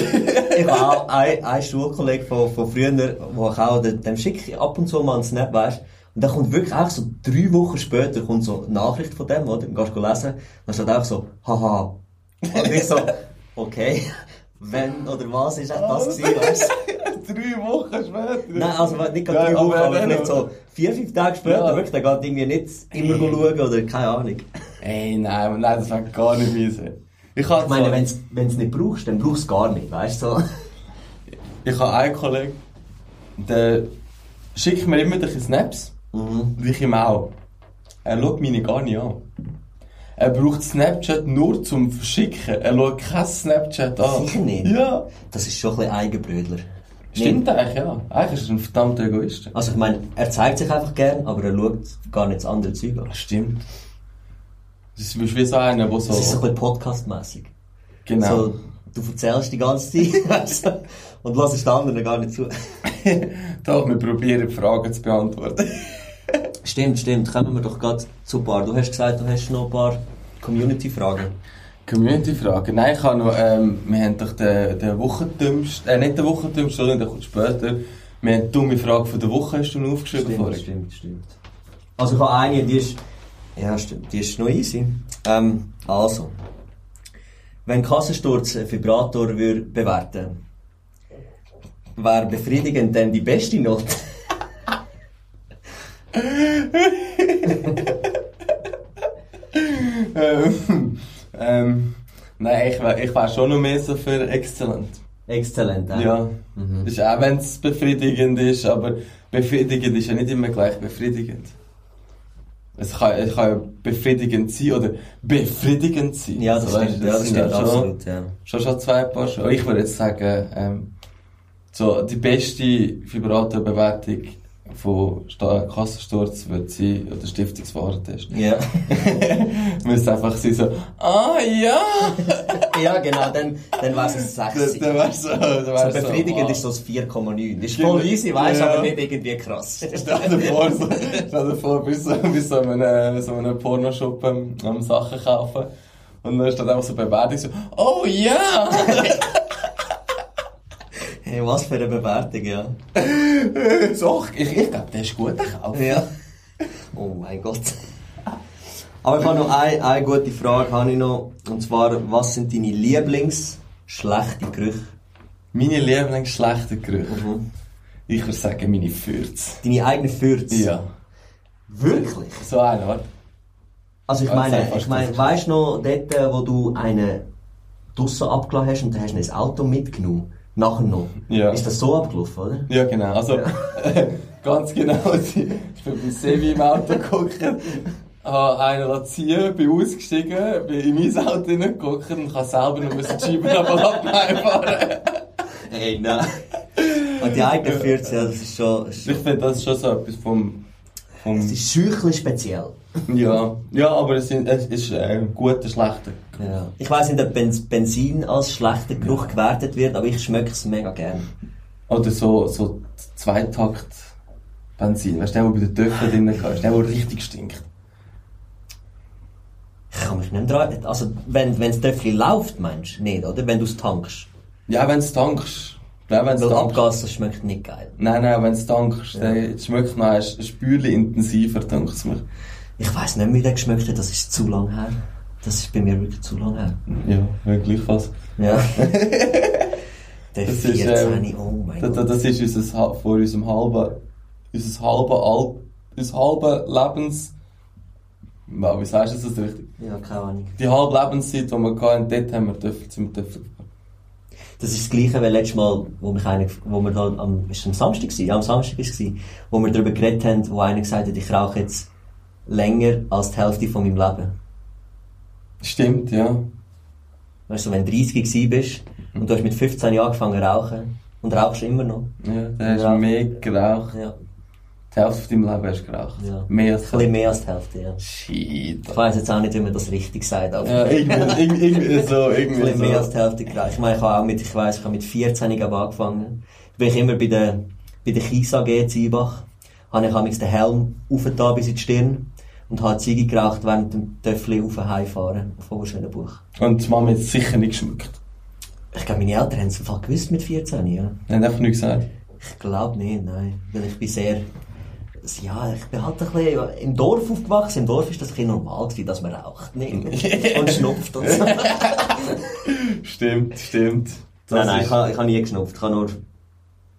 Ich habe auch [laughs] einen, einen Schulkollegen von, von früher, wo ich auch, dem, schicke ich ab und zu mal einen Snap, weißt Und dann kommt wirklich auch so drei Wochen später kommt so eine Nachricht von dem, oder? Dann gehst du lesen, dann steht auch so, haha. Und ich so, okay, wenn oder was ist das gewesen, weißt du? [laughs] Drei Wochen später? Nein, also nicht gerade Ja, drei Wochen, aber vielleicht so vier, fünf Tage später, Ja. wirklich, dann geht irgendwie nicht immer schauen oder keine Ahnung. Ey, nein, nein, das wäre gar nicht meise. Ich, Ich meine, so- wenn du es nicht brauchst, dann brauchst du es gar nicht, weißt du? So. ich habe einen Kollegen, der schickt mir immer solche Snaps. Mhm. Ich ihm auch. Er schaut meine gar nicht an. Er braucht Snapchat nur zum Verschicken. Er schaut kein Snapchat an. Sicher nicht. Ja. Das ist schon ein bisschen Eigenbrödler. Stimmt eigentlich, ja. Eigentlich ist er ein verdammter Egoist. Also ich meine, er zeigt sich einfach gern, aber er schaut gar nicht das andere Zeug an. Stimmt. Das ist wie so einer, der so... Das ist so ein bisschen podcastmäßig. genau. So, du erzählst die ganze Zeit [laughs] und lässt den anderen gar nicht zu. [laughs] Doch, wir probieren Fragen zu beantworten. [laughs] Stimmt, stimmt. Kommen wir doch gerade zu ein paar. Du hast gesagt, du hast noch ein paar Community-Fragen. Community-Frage. Nein, ich habe noch, ähm, wir haben doch den, den Wochentümst, äh, nicht den Wochentümst, sondern der kommt später. Wir haben die dumme Frage von der Woche, hast du noch aufgeschrieben Stimmt, vorhin? stimmt, stimmt. Also ich habe eine, die ist... Ja, stimmt, die ist noch easy. Ähm, also. Wenn Kassensturz einen Vibrator würde bewerten wäre befriedigend denn die beste Note? [laughs] [laughs] Ähm, [laughs] ähm, nein, ich wäre ich wär schon noch mehr so für exzellent. Exzellent? Ja. Mhm. Das ist auch wenn es befriedigend ist, aber befriedigend ist ja nicht immer gleich befriedigend. Es kann, es kann ja befriedigend sein oder befriedigend sein. Ja, das So, stimmt, weißt, ja, das stimmt, schon, absolut, ja. Schon schon zwei Paar schon. Ich würde jetzt sagen, ähm, so, die beste Vibrator-Bewertung von Kassensturz wird sie, oder Stiftungswarentest, Ja. [laughs] müsste einfach sie so, ah ja! [laughs] ja, genau, dann, dann wäre es ein 6. [laughs] Dann, dann so, dann So befriedigend wow. ist so das 4,9. Das ist voll easy, weißt du, Ja. aber nicht irgendwie krass. Stell dir vor, so, stell dir vor, bist so, bist so in einem, so in einem Pornoshop am, am Sachen kaufen. Und dann steht einfach so eine Bewertung so, oh ja! Hey, was für eine Bewertung, ja. [laughs] so, ich, ich glaube, der ist gut, der Kauf. Ja. Oh mein Gott. Aber ich habe noch eine, eine gute Frage, habe ich noch. Und zwar, was sind deine Lieblings-schlechte Gerüche? Meine Lieblingsschlechte Gerüche. Mhm. Ich würde sagen, meine Fürze. Deine eigene Fürze? Ja. Wirklich? So eine, warte. Also ich meine, ich meine, weißt du noch, dort, wo du einen draussen abgelassen hast und dann hast du ein Auto mitgenommen? Nachher noch. Ja. Ist das so abgelaufen, oder? Ja, genau. Also, [laughs] ganz genau. [laughs] Ich bin beim Sevi im Auto geguckt, habe einen lassen ziehen, bin ausgestiegen, bin in mein Auto hineingeguckt und kann selber noch die Scheiben [laughs] fahren. Hey, nein. Und die eigene Fürze, ja, das ist schon... Ich finde, das ist schon so etwas vom, vom Es ist scheuchlich speziell. [laughs] ja, ja, aber es, es ist äh, ein guter, schlechter. Ja. Ich weiss nicht, ob Benz Benzin als schlechter Geruch gewertet wird, aber ich schmecke es mega gern. Oder so, so Zweitakt Benzin. Weißt du, der, der bei den Töpfen drin [laughs] ist, der, der richtig stinkt. Ich kann mich nicht mehr dran... Also, wenn, wenn das Töffel läuft, meinst du? Nicht, oder? Wenn du es tankst. Ja, wenn du tankst. Ja, wenn Weil tankst. Abgas, das schmeckt nicht geil. Nein, nein, wenn du tankst, dann schmeckt noch ein Spürchen intensiver, denke ich mir. Ich weiss nicht wie der geschmeckt hat, das ist zu lang her. Das ist bei mir wirklich zu lang her. Ja, ja gleichfalls. [laughs] Ja. Der Das ist, 14, ähm, oh mein Das, Gott. das ist unser, vor unserem halben, unser halben, Al unser halbe Lebens, wow, wie sagst du das richtig? Ja, keine Ahnung. Die halbe Lebenszeit, die wir hatten, dort haben wir Töffel, sind wir gefahren. Das ist das Gleiche wie letztes Mal, wo, mich einer, wo wir da am, ist es am Samstag gewesen? Ja, am Samstag ist es wo wir darüber geredet haben, wo einer gesagt hat, ich rauche jetzt länger als die Hälfte von meinem Leben. Stimmt, ja. Weißt du, wenn du 30 gewesen bist und du hast mit 15 Jahren angefangen zu rauchen und rauchst immer noch. Ja, da hast du mehr geraucht. Ja, Die Hälfte von deinem Leben hast du geraucht. ja. Mehr Ein als bisschen mehr als die Hälfte, ja. Shit. Ich weiss jetzt auch nicht, wie man das richtig sagt, aber Ja, irgendwie, [laughs] irgendwie, irgendwie so, ein irgendwie bisschen mehr als so. die Hälfte geraucht. Ich meine, ich habe auch mit, ich weiss, ich habe mit 14 aber angefangen. Bin ich immer bei der, bei der Kies AG in Ziebach. Habe ich amigs den Helm aufgetan bis in die Stirn und habe Ziege geraucht während dem Töffel auf Heimfahren von Schönenbuch. Und die Mama hat es sicher nicht geschmeckt. Ich glaube, meine Eltern haben es einfach gewusst mit 14, ja. Haben einfach nichts gesagt. Ich glaube nicht, nein. Weil ich bin sehr, ja, ich bin halt ein bisschen im Dorf aufgewachsen. Im Dorf ist das ein normal gewesen, dass man raucht, nicht? [laughs] Und schnupft und so. [laughs] Stimmt, stimmt. Das nein, nein, ich habe ich habe nie geschnupft. Ich habe nur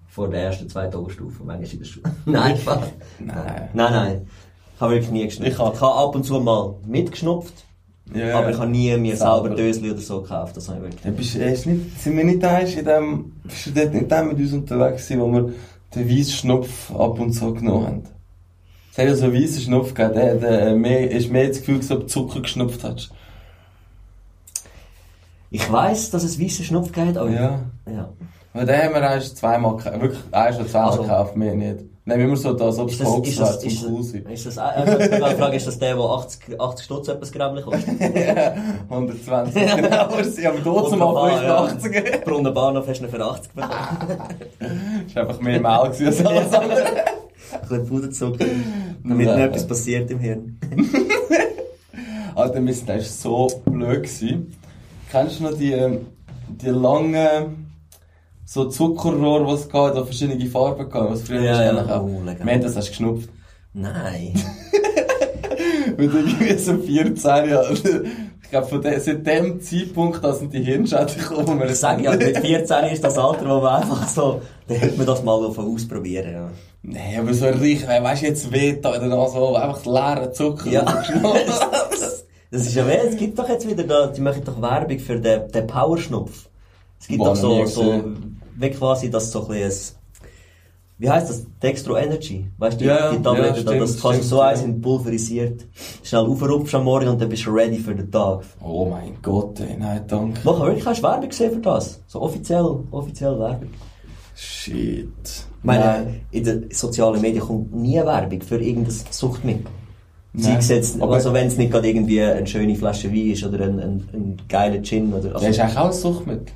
vor der ersten, zweiten Oberstufe, manchmal in der Schule. [laughs] nein. Nein. Nein, nein. Ich habe wirklich nie geschnupft. Ich Ich habe- ab und zu mal mitgeschnupft, Ja, aber ich habe nie mir Selber. Dösli oder so gekauft. Das habe ich wirklich Ja, bist, ist nicht, sind wir nicht eins in dem, bist du dort nicht dem mit uns unterwegs gewesen, wo wir den weißen Schnupf ab und zu genommen haben? Es hat ja so einen weißen Schnupf gegeben, der, der äh, mehr, ist mehr das Gefühl, als ob du Zucker geschnupft hast. Ich weiss, dass es weißer Schnupf geht, aber... Ja. ja. Aber den haben wir erst zweimal gekauft, wirklich erst oder zweimal Also- gekauft, mehr nicht. Nehmen immer so, als ob es Ist das, Volks ist wäre, das, zum cool das, sein. ist das, äh, die Frage, ist das der, der 80, 80 Stutz etwas Gramm kostet? 120 [laughs] [laughs] genau, sie haben dort zum Wunderbar, ja. 85. Brunnen Bahnhof hast du für 80 bekommen. Das war einfach mehr Mehl als alles [laughs] andere. Ein bisschen Puderzucker, damit Nein. nicht etwas passiert im Hirn. Alter, wir sind echt so blöd gewesen. Kennst du noch die, ähm, die langen, so Zuckerrohr, was es gab, da verschiedene Farben gab, was früher Ja, du ja. auch- Oh, haben das hast du geschnupft. Nein. [laughs] Mit irgendwie so 14 Jahren. Ich glaube, von de, seit dem Zeitpunkt, da sind die Hirnschäden gekommen. Ich sage ja, mit 14 ist das Alter, wo man einfach so, dann hätte man das mal ausprobieren. Ja. Nein, aber so richtig, weißt du, jetzt weht da in der Nase, oh, einfach leeren Zucker. Ja. [laughs] Das ist ja weh, es gibt doch jetzt wieder da, die machen doch Werbung für den, den Powerschnupf. Es gibt Boah, doch noch so, so. Wie quasi das so ein bisschen, wie heisst das? Dextro Energy. Weißt du, die, Ja, die Tabletten, ja, da, das stimmt, kannst du stimmt, so eins in pulverisiert. Schnell aufrupfst am Morgen und dann bist du ready für den Tag. Oh mein Gott, ey, nein, danke. Mach wirklich, hast du Werbung gesehen für das? So offiziell, offiziell Werbung. Shit. Ich meine, in den sozialen Medien kommt nie Werbung für irgendein Suchtmittel. Sei Nein, jetzt, aber- also wenn es nicht gerade irgendwie eine schöne Flasche Wein ist oder ein, ein, ein geiler Gin oder... Das ist eigentlich auch ein Suchtmittel.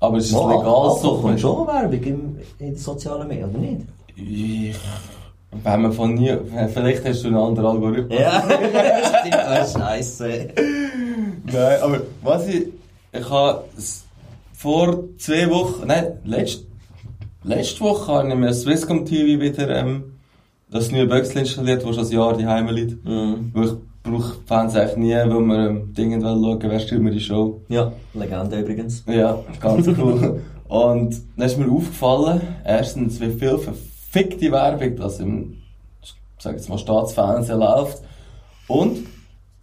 Aber es ist ein Mal, legales Alkohol kommt schon Werbung im, in den sozialen Medien, oder nicht? Ich, wenn man von nie, vielleicht hast du einen anderen Algorithmus. Ja, [laughs] stimmt, oh, scheisse. Nein, aber was ich, ich habe vor zwei Wochen, nein, letzt, letzte Woche habe ich mir Swisscom TV wieder ähm, das neue Böxel installiert, das schon ein Jahr daheim liegt. Mhm. Weil ich brauche Fans eigentlich nie, weil wir ähm, Dinge schauen, wer stürmt mir die Show. Ja, Legende übrigens. Ja, ganz cool. Und dann ist mir aufgefallen, erstens, wie viel verfickte Werbung das im, ich sag jetzt mal, Staatsfernsehen läuft. Und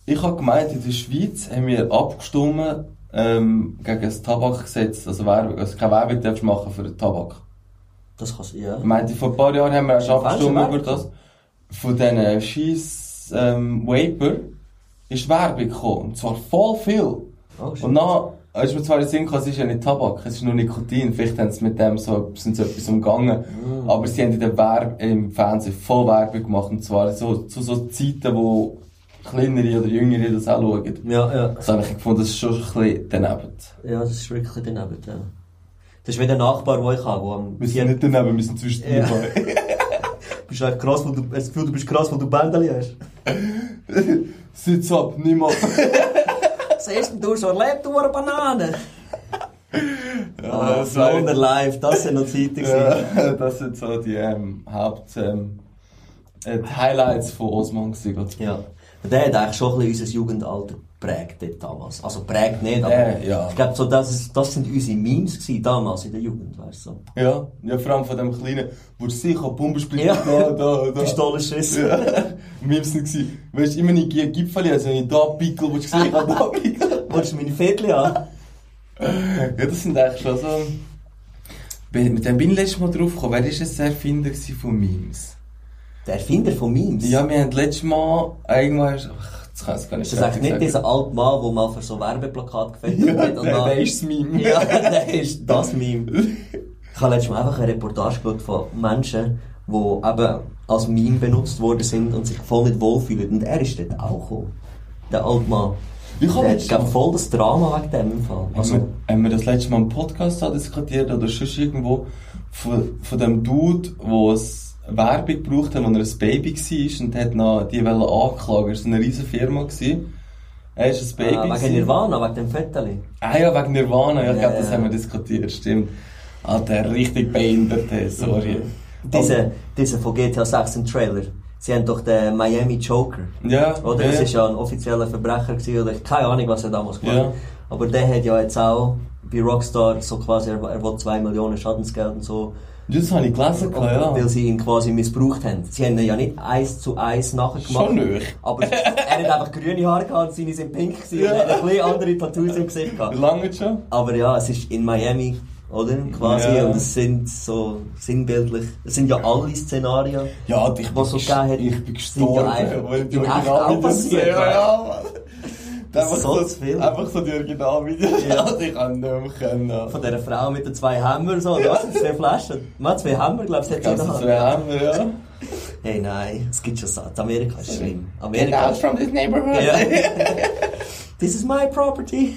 ich habe gemeint, in der Schweiz haben wir abgestimmt ähm, gegen das Tabakgesetz, also Werbung, also keine Werbung darfst machen für den Tabak. Das kannst du, ja. Ich meinte, vor ein paar Jahren haben wir auch schon abgestimmt über das. Von diesen scheiß ähm, Vapor ist Werbung gekommen. Und zwar voll viel. Oh. Und dann ist mir zwar in den Sinn gekommen, es ist ja nicht Tabak, es ist nur Nikotin. Vielleicht haben sie mit dem so, sind sie etwas umgangen. Mm. Aber sie haben in der Werb im Fernsehen voll Werbung gemacht. Und zwar so, zu so Zeiten, wo kleinere oder jüngere das auch schauen. Ja, ja. Das habe ich gefunden, das ist schon ein bisschen daneben. Ja, das ist wirklich daneben, ja. Das ist wie der Nachbar, den ich habe, wo Wir sind nicht daneben, wir sind zwischen Ja. [laughs] dabei. Bist du echt krass, weil du, das Gefühl, du bist krass, weil du Bändeli hast. [laughs] Sitz ab, niemand. [laughs] Mal, du schon erlebt, du Banane. Ja, Ah, das war- Flounder live, das sind noch Zeiten. Ja, [laughs] das sind so die ähm, Haupt ähm, äh, die Highlights von Osman gewesen. Ja. Der hat eigentlich schon ein bisschen unser Jugendalter dort damals. Also prägt nicht, aber Äh, ja. ich glaube, so, das, ist, das sind unsere Memes gewesen, damals in der Jugend, weißt du. So. Ja, ja, vor allem von dem kleinen, wo du sicher Bombensplit Ja. da, da, da. Pistolenschiss. Ja, [laughs] Memes nicht gewesen. Weißt du, immer nicht Gipfel, also wenn ich da pickel, wo du gesehen hast, da [laughs] pickel. Wolltest du meine Viertel an? Ja, das sind eigentlich schon so. Mit dem bin ich letztes Mal drauf gekommen. Wer war jetzt der Erfinder von Memes? Der Erfinder von Memes? Ja, wir haben letztes Mal irgendwann. Ach, jetzt kann ich gar nicht Ist das eigentlich nicht sagen. dieser alte Mann, der mal für so Werbeplakat gefällt hat? und der- der ist das Meme. Ja, [laughs] der ist das Meme. Ich habe letztes Mal einfach eine Reportage geschaut von Menschen, die eben als Meme benutzt worden sind und sich voll nicht wohlfühlen. Und er ist dort auch gekommen. Der alte Mann. Ich habe hat Mal- voll das Drama wegen dem Fall. Also, Also, haben wir das letzte Mal im Podcast diskutiert oder sonst irgendwo von, von dem Dude, der es Werbung gebraucht hat, als er ein Baby war und hat noch die wollen anklagen. Das war eine riesige Firma. Gewesen. Er ist ein Baby. äh, wegen gewesen. Nirvana, wegen dem Fetteli. Ah ja, wegen Nirvana. Ja, ich Ja, glaube, das ja. haben wir diskutiert. Stimmt. Alter, richtig behindert, hey, sorry. Diese, diese von GTA 6 im Trailer. Sie haben doch den Miami Joker. Ja, Oder? ja. Das ist ja ein offizieller Verbrecher gewesen, oder keine Ahnung, was er damals gemacht hat. Ja. Aber der hat ja jetzt auch bei Rockstar so quasi, er, er will 2 Millionen Schadensgeld und so. Das habe ich gelesen, ja. Weil sie ihn quasi missbraucht haben. Sie haben ihn ja nicht eins zu eins nachher gemacht. Schon nicht. Aber er hat einfach grüne Haare gehabt und seine sind pink gewesen Ja. und er hat ein bisschen andere Tattoos im Gesicht gehabt. lange schon? Aber ja, es ist in Miami, oder? Quasi. Ja. Und es sind so sinnbildlich. Es sind ja alle Szenarien. Ja, ich Was so gegeben hat, ich bin sind ja gestorben. einfach die in echt Originalvideos auch passiert, ja. Ja, Einfach ist so, so viel. einfach so die Originalvideos. Ja. [laughs] Ja. ich kann nicht mehr können. Von dieser Frau mit den zwei Hämmern so. Was sind zwei Flaschen? Man zwei Hämmer, glaube ich, Ich glaube, hat das sie zwei da. haben wir, ja. Hey, nein, es gibt schon Sachen. Amerika ist schlimm. Amerika ist from this neighborhood. Ja. [laughs] This is my property.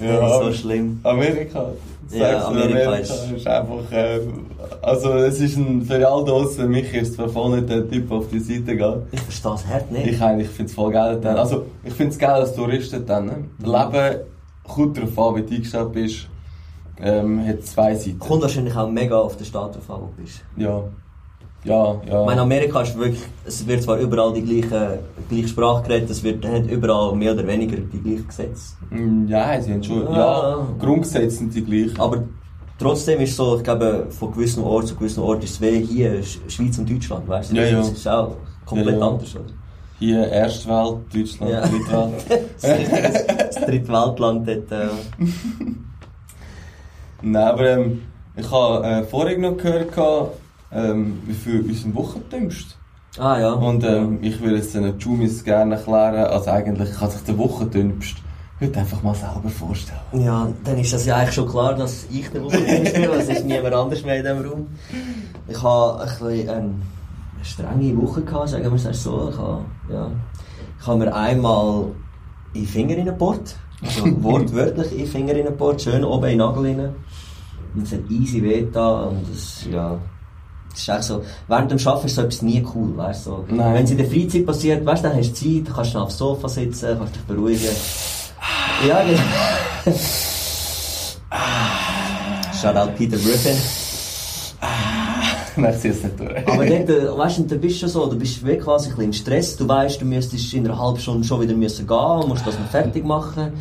Ja, Hey, so aber schlimm. Amerika. Ja, Amerika ist- ist einfach, ähm, also es ist ein, für alle draussen, mich ist zwar voll nicht der Typ, der auf die Seite geht. Ich verstehe das hart nicht. Ich eigentlich finde es voll geil dann. Also, ich finde es geil als Touristen dann. Ne? Das Leben kommt darauf an, wie du eingestellt bist. Ähm, hat zwei Seiten. Kommt wahrscheinlich auch mega auf den Staat drauf an, wo du bist. Ja. Ja, ja. Ich meine, Amerika ist wirklich, es wird zwar überall die gleiche, gleiche Sprache geredet, es wird, hat überall mehr oder weniger die gleichen Gesetze. Mm, Ja, sie haben schon. Ah. Ja, Grundgesetze sind die gleichen. Aber trotzdem ist es so, ich glaube, von gewissen Ort zu gewissen Ort ist es wie hier, Sch- Schweiz und Deutschland, weißt du? Ja, ja. Das ist auch komplett Ja, ja. anders, oder? Hier Erstwelt, Deutschland, Ja. Drittwelt. [laughs] das, das Drittweltland dort, äh, [laughs] Nein, aber ähm, ich habe äh, vorhin noch gehört, ähm, wie viel unseren Wochentümst. Ah ja. Und ähm, ich würde es den Jumis gerne erklären, also eigentlich kann sich der Wochentümst heute einfach mal selber vorstellen. Ja, dann ist das ja eigentlich schon klar, dass ich der Wochenende spiele, es ist niemand anders mehr in diesem Raum. Ich habe ein bisschen, ähm, eine strenge Woche gehabt, sagen wir es so. Ich habe, ja, ich habe mir einmal in den Finger reingebohrt, also [laughs] wortwörtlich in den Finger reingebohrt, schön oben in den Nagel rein. Und es hat easy weh getan und es, ja, es ist echt so, während dem Arbeiten ist so etwas nie cool, weißt. So. Nein. Wenn es in der Freizeit passiert, weißt dann hast du Zeit, kannst du aufs Sofa sitzen, kannst dich beruhigen. Ja, genau. Shoutout Peter Griffin. Ziehe es nicht durch. Aber dort, äh, weißt du, bist du schon so, du bist wirklich quasi ein bisschen im Stress. Du weißt, du müsstest in einer halben Stunde schon wieder müssen gehen, musst das noch fertig machen.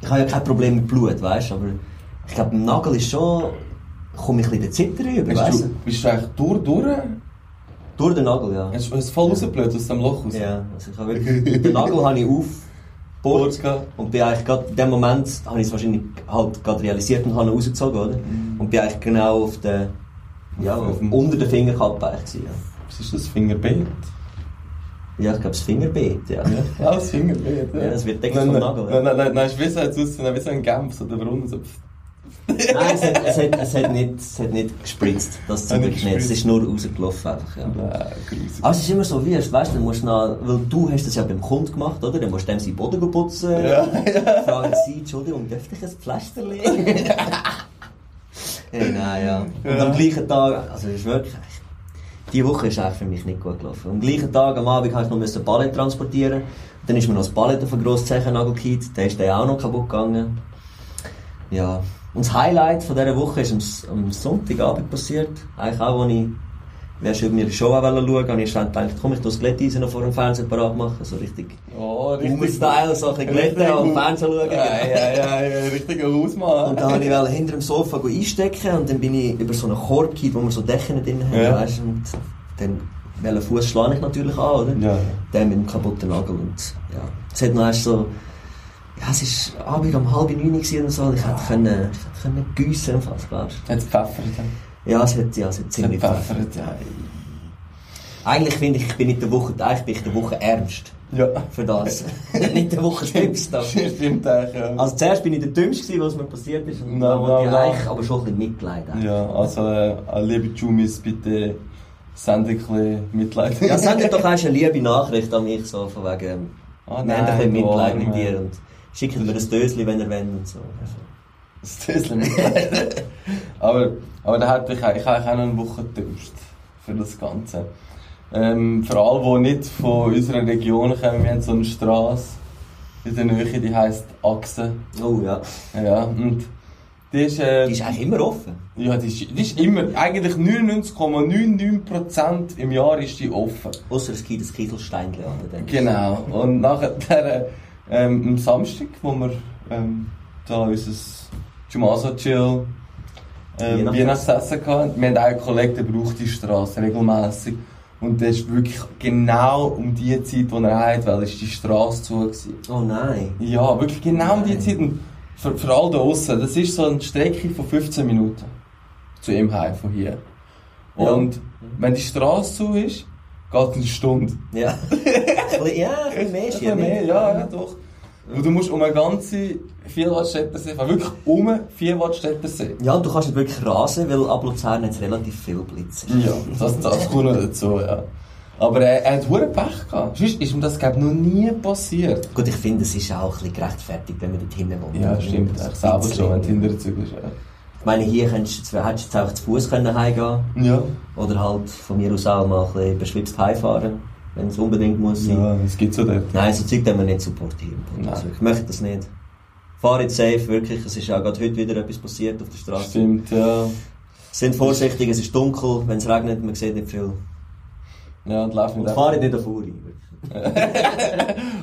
Ich habe ja kein Problem mit Blut, weißt du, aber ich glaube, im Nagel ist schon, komme ich ein bisschen der Zitter über, weißt du, bist du eigentlich durch, durch? Durch den Nagel, ja. Hast du du voll rausgeblöd aus dem Loch raus? Ja, also ich habe wirklich, den Nagel habe ich aufgebohrt und bin eigentlich gerade in dem Moment, habe ich es wahrscheinlich halt gerade realisiert und habe ihn rausgezogen, oder? Und bin eigentlich genau auf der, ja, Auf dem- unter der Fingerkappe eigentlich gewesen, ja. Was ist das Fingerbeet? Ja, ich glaube, das Fingerbeet, ja. Ja, das Fingerbeet. Ja, das wird nein, vom Nagel, ja. Nein, nein, nein, nein, ist wie so, wie so ein Genf, so der Brunnen, so. Nein, es hat, es, hat, es, hat nicht, es hat nicht gespritzt, das zum Glück nicht. Es ist nur rausgelaufen einfach, ja. Nein, grusig. Aber es ist immer so, wie, weißt du, musst noch, weil du hast das ja beim Kunden gemacht, oder? Dann musst du dem seinen Boden putzen. Ja, Fragen sie, Entschuldigung, dürfte ich ein Pflasterli? [laughs] hey, nein, ja. Und am gleichen Tag, also es ist wirklich, die Woche ist eigentlich für mich nicht gut gelaufen. Am gleichen Tag, am Abend, musste ich noch müssen Pallet transportieren. Dann ist mir noch das Pallet auf einen grossen Zechennagel gekippt, dann ist der auch noch kaputt gegangen. Ja. Und das Highlight von dieser Woche ist am, am Sonntagabend passiert. Eigentlich auch, als ich Wer schon mir die Show auch schauen wollte, habe ich schnell gedacht, komm, ich das Glätteisen noch vor dem Fernseher parat machen. So richtig Oh, Boomer-Style, so ein glätten und Fernsehen schauen. Ja, ja, ja, richtiger Hausmann. Und dann wollte ich hinter dem Sofa einstecken und dann bin ich über so einen Korb gekippt, wo wir so Decken drin haben, Ja. weißt du, und dann, welchen Fuß schlage ich natürlich an, oder? Ja. Der mit dem kaputten Nagel und, ja. Es hat noch erst so, ja, es war Abend um halb neun und so, ich hätte können, ich hätte können giessen, fast, glaubst Hat es gepfeffert? Ja, es hat, ja, es hat ziemlich Es hat gepfeffert, ja. Eigentlich finde ich, ich bin nicht der Woche, eigentlich bin ich der Woche ernst Ja. für das. [laughs] nicht der Woche da. [laughs] Stimmt eigentlich, ja. Also zuerst bin ich der Dümmste, was mir passiert ist. Und dann wollte ich eigentlich aber schon ein bisschen Mitleid haben. Ja, also, äh, liebe Jumis, bitte send ein bisschen Mitleid. Ja, sendet doch [laughs] eine liebe Nachricht an mich, so von wegen, Ah, wir haben ein bisschen Mitleid mit dir und schickt mir ein Dösli, wenn ihr wollt und so. Das Tösli Mitleid. [laughs] aber, aber da hat mich, ich habe eigentlich auch noch eine Woche gedünscht für das Ganze. Ähm, für alle, die nicht von unserer Region kommen, wir haben so eine Straße in der Nähe, die heisst Achse. Oh ja. Ja, und die ist, äh, Die ist eigentlich immer offen. ja, die ist, die ist immer, eigentlich 99,99% im Jahr ist die offen. Außer es gibt ein Kieselsteinchen an. ist- Genau. Und nachher der, [laughs] ähm, am Samstag, wo wir ähm, da unser Jumasa Chill ähm, Weihnachtsessen. Hatten, wir haben einen Kollegen, der braucht die Straße regelmäßig. Und der ist wirklich genau um die Zeit, die er hat, weil ist die Straße zu gewesen. Oh nein. Ja, wirklich genau um die Zeit. Und für, für alle da aussen, das ist so eine Strecke von 15 Minuten zu ihm heim von hier. Ja. Und wenn die Straße zu ist, geht eine Stunde. Ja. [laughs] Ja, ein mehr ist bisschen mehr, ja, ja, doch. Und du musst um einen ganzen Vierwattstättersee fahren, wirklich um einen Vierwattstättersee. Ja, und du kannst nicht wirklich rasen, weil ab Luzern hat relativ viel Blitze. Ja, das, das [laughs] kommt noch dazu, ja. Aber äh, er hat hure Pech gehabt. Sonst ist ihm das, glaube noch nie passiert. Gut, ich finde, es ist auch ein bisschen gerechtfertigt, wenn man dort hinten wohnt. Ja, stimmt. Ich selber schon, wenn du hinterher zügelst. Ja. meine, hier du, hättest du jetzt auch zu Fuß können heimgehen ja. Oder halt von mir aus auch mal ein bisschen beschwipst heimfahren, wenn es unbedingt muss sein. Ja, es gibt so dort. Nein, so Zeug können wir nicht supportieren. Also, ich möchte das nicht. Fahr jetzt safe, wirklich. Es ist auch gerade heute wieder etwas passiert auf der Straße. Stimmt, ja. Sind vorsichtig, es ist dunkel, wenn es regnet, man sieht nicht viel. Ja, und lauf Und nicht fahr nicht auf Uri. [laughs]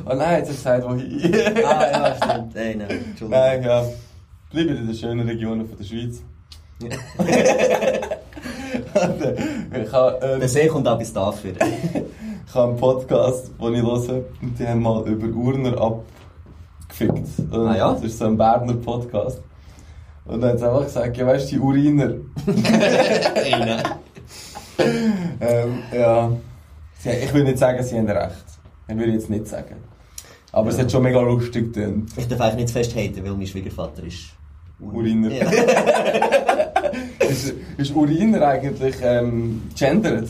Oh nein, jetzt hast du gesagt, wohin. ah ja, stimmt. Nein, nein, Entschuldigung. Nein, ja. Bleibe in den schönen Regionen von der Schweiz. [laughs] [laughs] ich habe äh, Der See kommt auch bis dafür. [laughs] ich habe einen Podcast, den ich höre, und die haben mal über Urner abgefickt. Und Ah ja? Das ist so ein Berner Podcast. Und dann haben sie einfach gesagt, ja weißt du, die Uriner. Ähm, ja. Ich will nicht sagen, sie haben recht. Ich will jetzt nicht sagen. Aber es hat schon mega lustig getan. Ich darf eigentlich nicht zu fest haten, weil mein Schwiegervater ist... Uriner. Ja. [laughs] Ist, ist Uriner eigentlich ähm, gendered?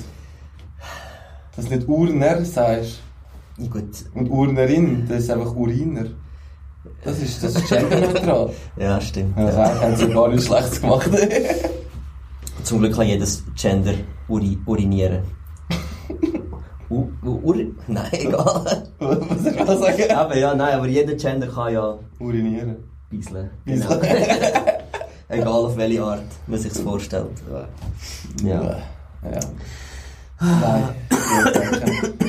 Dass du nicht Urner sagst. Gut, Und Urnerin, das ist einfach Uriner. Das ist, das ist genderneutral. [laughs] ja, stimmt. Ja, Ja. eigentlich haben sie gar nichts Schlechtes gemacht. [laughs] Zum Glück kann jedes Gender uri urinieren. U, ur, nein, egal. Was soll ich sagen? Aber ja, nein, aber jeder Gender kann ja Urinieren. Beiseln. Genau. [laughs] Egal auf welche Art man sich vorstellt. Ja. Ja. Nein.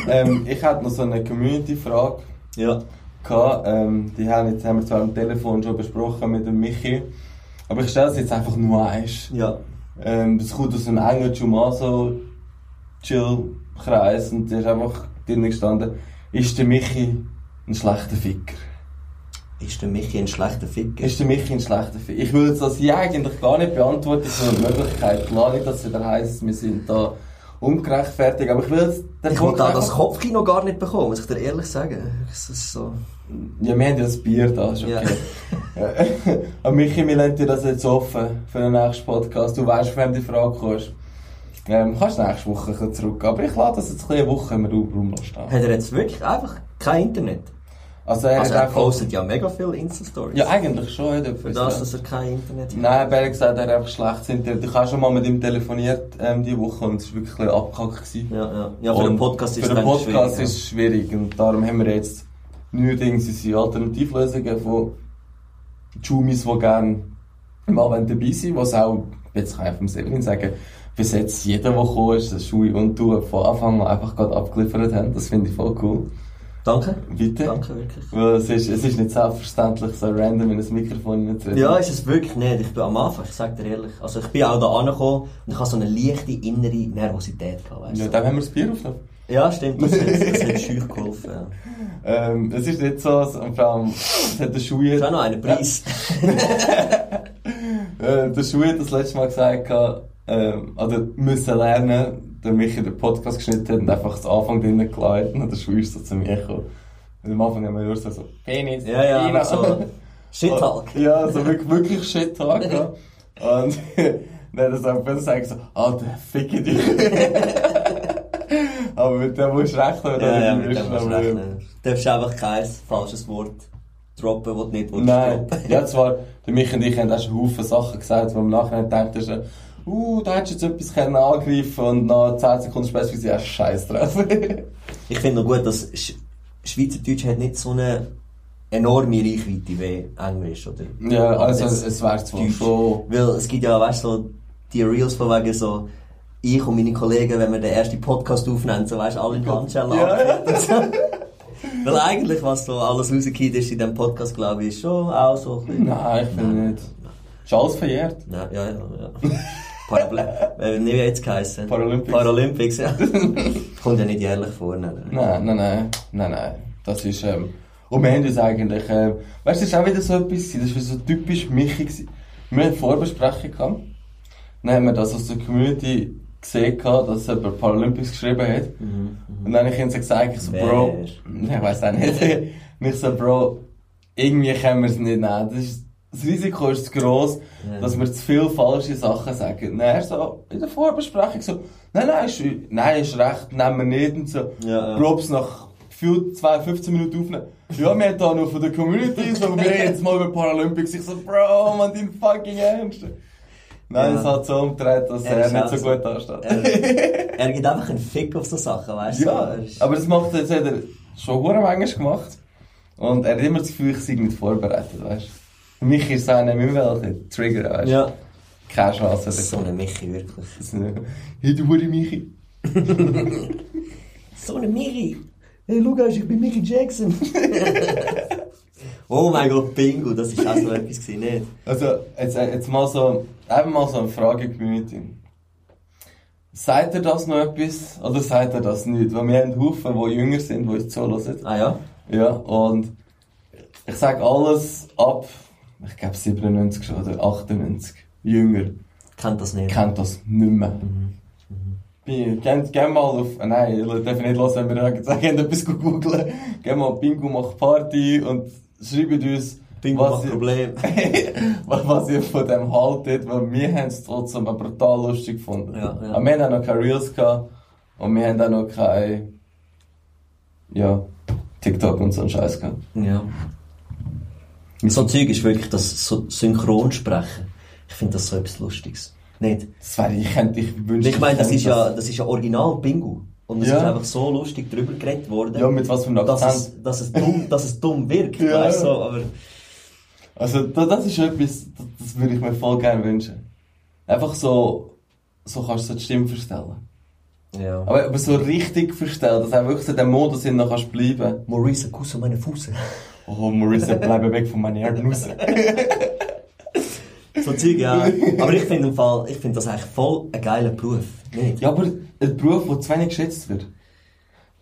ähm, ich hatte noch so eine Community-Frage. Ja. gehabt. Ähm, die haben, jetzt, haben wir zwar am Telefon schon besprochen mit dem Michi, aber ich stelle es jetzt einfach nur eins. Ja. Ähm, das kommt aus einem engen Chumaso Chill-Kreis und da ist einfach drin gestanden, ist der Michi ein schlechter Ficker? Ist der Michi ein schlechter Ficker? Ist der Michi ein schlechter Ficker? Ich würde das ja eigentlich gar nicht beantworten, so eine Möglichkeit. Klar nicht, dass es wieder heisst, wir sind da ungerechtfertigt, aber ich will jetzt Ich wollte auch das Kopfkino gar nicht bekommen, muss ich dir ehrlich sagen. Es ist so... Ja, wir haben ja das Bier da, ist okay. [laughs] Aber Michi, wir lassen dir das jetzt offen für den nächsten Podcast. Du weißt, wenn die Frage kommst. Ähm, kannst nächste Woche zurück. Aber ich lade das jetzt ein eine Woche im Raum rumstehen. Hat er jetzt wirklich einfach kein Internet? Also er Also er einfach... postet ja mega viele Insta-Stories. Ja, eigentlich schon. Hat er Für das, dass er kein Internet hat. Nein, er hat gesagt, er hat einfach schlechtes Internet. Ich habe schon mal mit ihm telefoniert ähm, die Woche und es war wirklich abgekackt. Ja, ja. Ja, für Und den Podcast ist für es den eigentlich Podcast schwierig, ist es schwierig und darum haben wir jetzt neuerdings unsere Alternativlösungen von Jumis, die gerne im Abend dabei sind, was auch, jetzt kann ich vom Severin sagen, bis jetzt jeder, der gekommen ist, Schui und du von Anfang an einfach gerade abgeliefert haben. Das finde ich voll cool. Danke. Bitte. Danke, wirklich. Weil es ist, es ist nicht selbstverständlich, so random in ein Mikrofon hineinzureden. Ja, ist es wirklich nicht. Ich bin am Anfang, ich sag dir ehrlich. Also ich bin auch da angekommen und ich hatte so eine leichte innere Nervosität gehabt, weißt Ja, dann haben wir das Bier aufgenommen. Ja, stimmt, das das hat [laughs] scheu geholfen. Ja. Ähm, es ist nicht so, und vor allem, es hat der. Ist auch noch einen Preis. [laughs] Äh, der Schuh hat das letzte Mal gesagt, ähm, oder müssen lernen, der Michi den Podcast geschnitten hat und einfach das Anfang drinnen geladen und der Schuh ist so zu mir gekommen. Und am Anfang haben wir nur so, so Penis, Ja, ja, aber so [laughs] Shit Talk. Ja, so wirklich, wirklich Shit Talk, ja. Und [laughs] dann hat er so sagen so, Alter, ficke dich. [laughs] aber mit dem musst du rechnen, Ja, ja, mit dem musst du rechnen. Du darfst einfach kein falsches Wort droppen, das du nicht willst Nein, droppen. ja zwar, der Mich und ich haben auch schon Haufen Sachen gesagt, wo im Nachhinein denkt, ist, uh, da hättest du jetzt etwas können angreifen und nach 10 Sekunden später ist ja Scheiß drauf. [laughs] Ich finde noch gut, dass Sch Schweizerdeutsch hat nicht so eine enorme Reichweite wie Englisch, oder? ja, also Jetzt es wäre zwar schon... Weil es gibt ja, weißt du, so die Reels von wegen so, ich und meine Kollegen, wenn wir den ersten Podcast aufnehmen, so weißt du, alle in Handschellen Ja, so. [laughs] Weil eigentlich, was so alles rausgekommen ist in diesem Podcast, glaube ich, ist schon auch so ein bisschen... Nein, ich finde nicht. Ist alles verjährt. Nein, ja, ja, ja. [laughs] Parabel äh, wie jetzt geheißen. Paralympics. Paralympics, ja. [laughs] Kommt ja nicht jährlich vor. Nein, nein. Nein, nein, nein, nein. Das ist, ähm, und wir haben uns eigentlich, ähm, weißt du, das ist auch wieder so etwas, das war so typisch Michi. gewesen. Wir haben Vorbesprechung gehabt. Dann haben wir das aus der Community gesehen, gehabt, dass jemand Paralympics geschrieben hat. Und dann habe ich ihnen so gesagt, ich so, Wer? Bro, [laughs] ich weiß auch nicht. Und ich so, Bro, irgendwie können wir es nicht nehmen. Das, ist, das Risiko ist zu gross, Ja. dass wir zu viele falsche Sachen sagen. Er so, in der Vorbesprechung so, nein, nein, ist, nein, ist recht, nehmen wir nicht. Und so, Ja, ja. Probs nach viel, zwei, 15 Minuten aufnehmen. Ja, wir haben da noch von der Community, so, wir reden jetzt mal über Paralympics. Ich so, Bro, man, dein fucking Ernst. Nein, Ja. es hat so umgedreht, dass Er er, nicht so so. gut ansteht. Er, er gibt einfach einen Fick auf so Sachen, weißt du? Ja, ist- aber das macht jetzt hat er schon manchmal gemacht. Und er hat immer das Gefühl, ich sei nicht vorbereitet, weißt du. Für mich ist es einer mit welchen Trigger, weißt du. ja. Keine Chance. er So eine Michi, wirklich. Das Hey, du hure Michi. [laughs] So eine Michi. Hey, schau, ich bin Michi Jackson. oh mein Gott, Bingo, das ist auch so etwas gewesen, nicht? Also, jetzt, äh, jetzt mal so, eben mal so eine Frage Community. Sagt ihr das noch etwas, oder sagt ihr das nicht? Weil wir haben Haufen, die jünger sind, die uns zuhören. Ah ja? Ja, und ich sage alles ab, ich glaube 97 schon, oder 98, jünger. Kennt das nicht. kennt das nicht mehr. Bi- Geh, geh mal auf, äh, nein, ich darf nicht hören, wenn wir jetzt sagen, etwas googeln. Geh mal Bingo macht Party und schreibt uns, Bingo was macht ihr- Problem. [laughs] was, ihr von dem haltet, weil wir haben es trotzdem brutal lustig gefunden. Ja, ja. Aber wir haben auch noch keine Reels gehabt und wir haben auch noch keine, ja, TikTok und so einen Scheiß gehabt. Ja. So Zeug ist wirklich das so Synchronsprechen. Ich finde das so etwas Lustiges. Nicht? Das wäre, ich könnte, ich wünschte, Ich meine, das ist ja, das ist ja original Bingo. Und es Ja. ist einfach so lustig drüber geredet worden. Ja, mit was für einem dass Akzent. es, dass es dumm, [laughs] dass es dumm wirkt, Ja. weißt du, so, aber Also, da- das ist etwas, das, das würde ich mir voll gerne wünschen. Einfach so, so kannst du so die Stimme verstellen. ja. Aber, aber so richtig verstellen, dass auch wirklich so der Modus in noch kannst bleiben. Maurice, Kuss meine Fuße. Oh, Marissa, bleib weg von meinen Herden raus. So Zeug, ja. Aber ich finde finde das eigentlich voll ein geiler Beruf. Nicht? Ja, aber ein Beruf, der zu wenig geschätzt wird.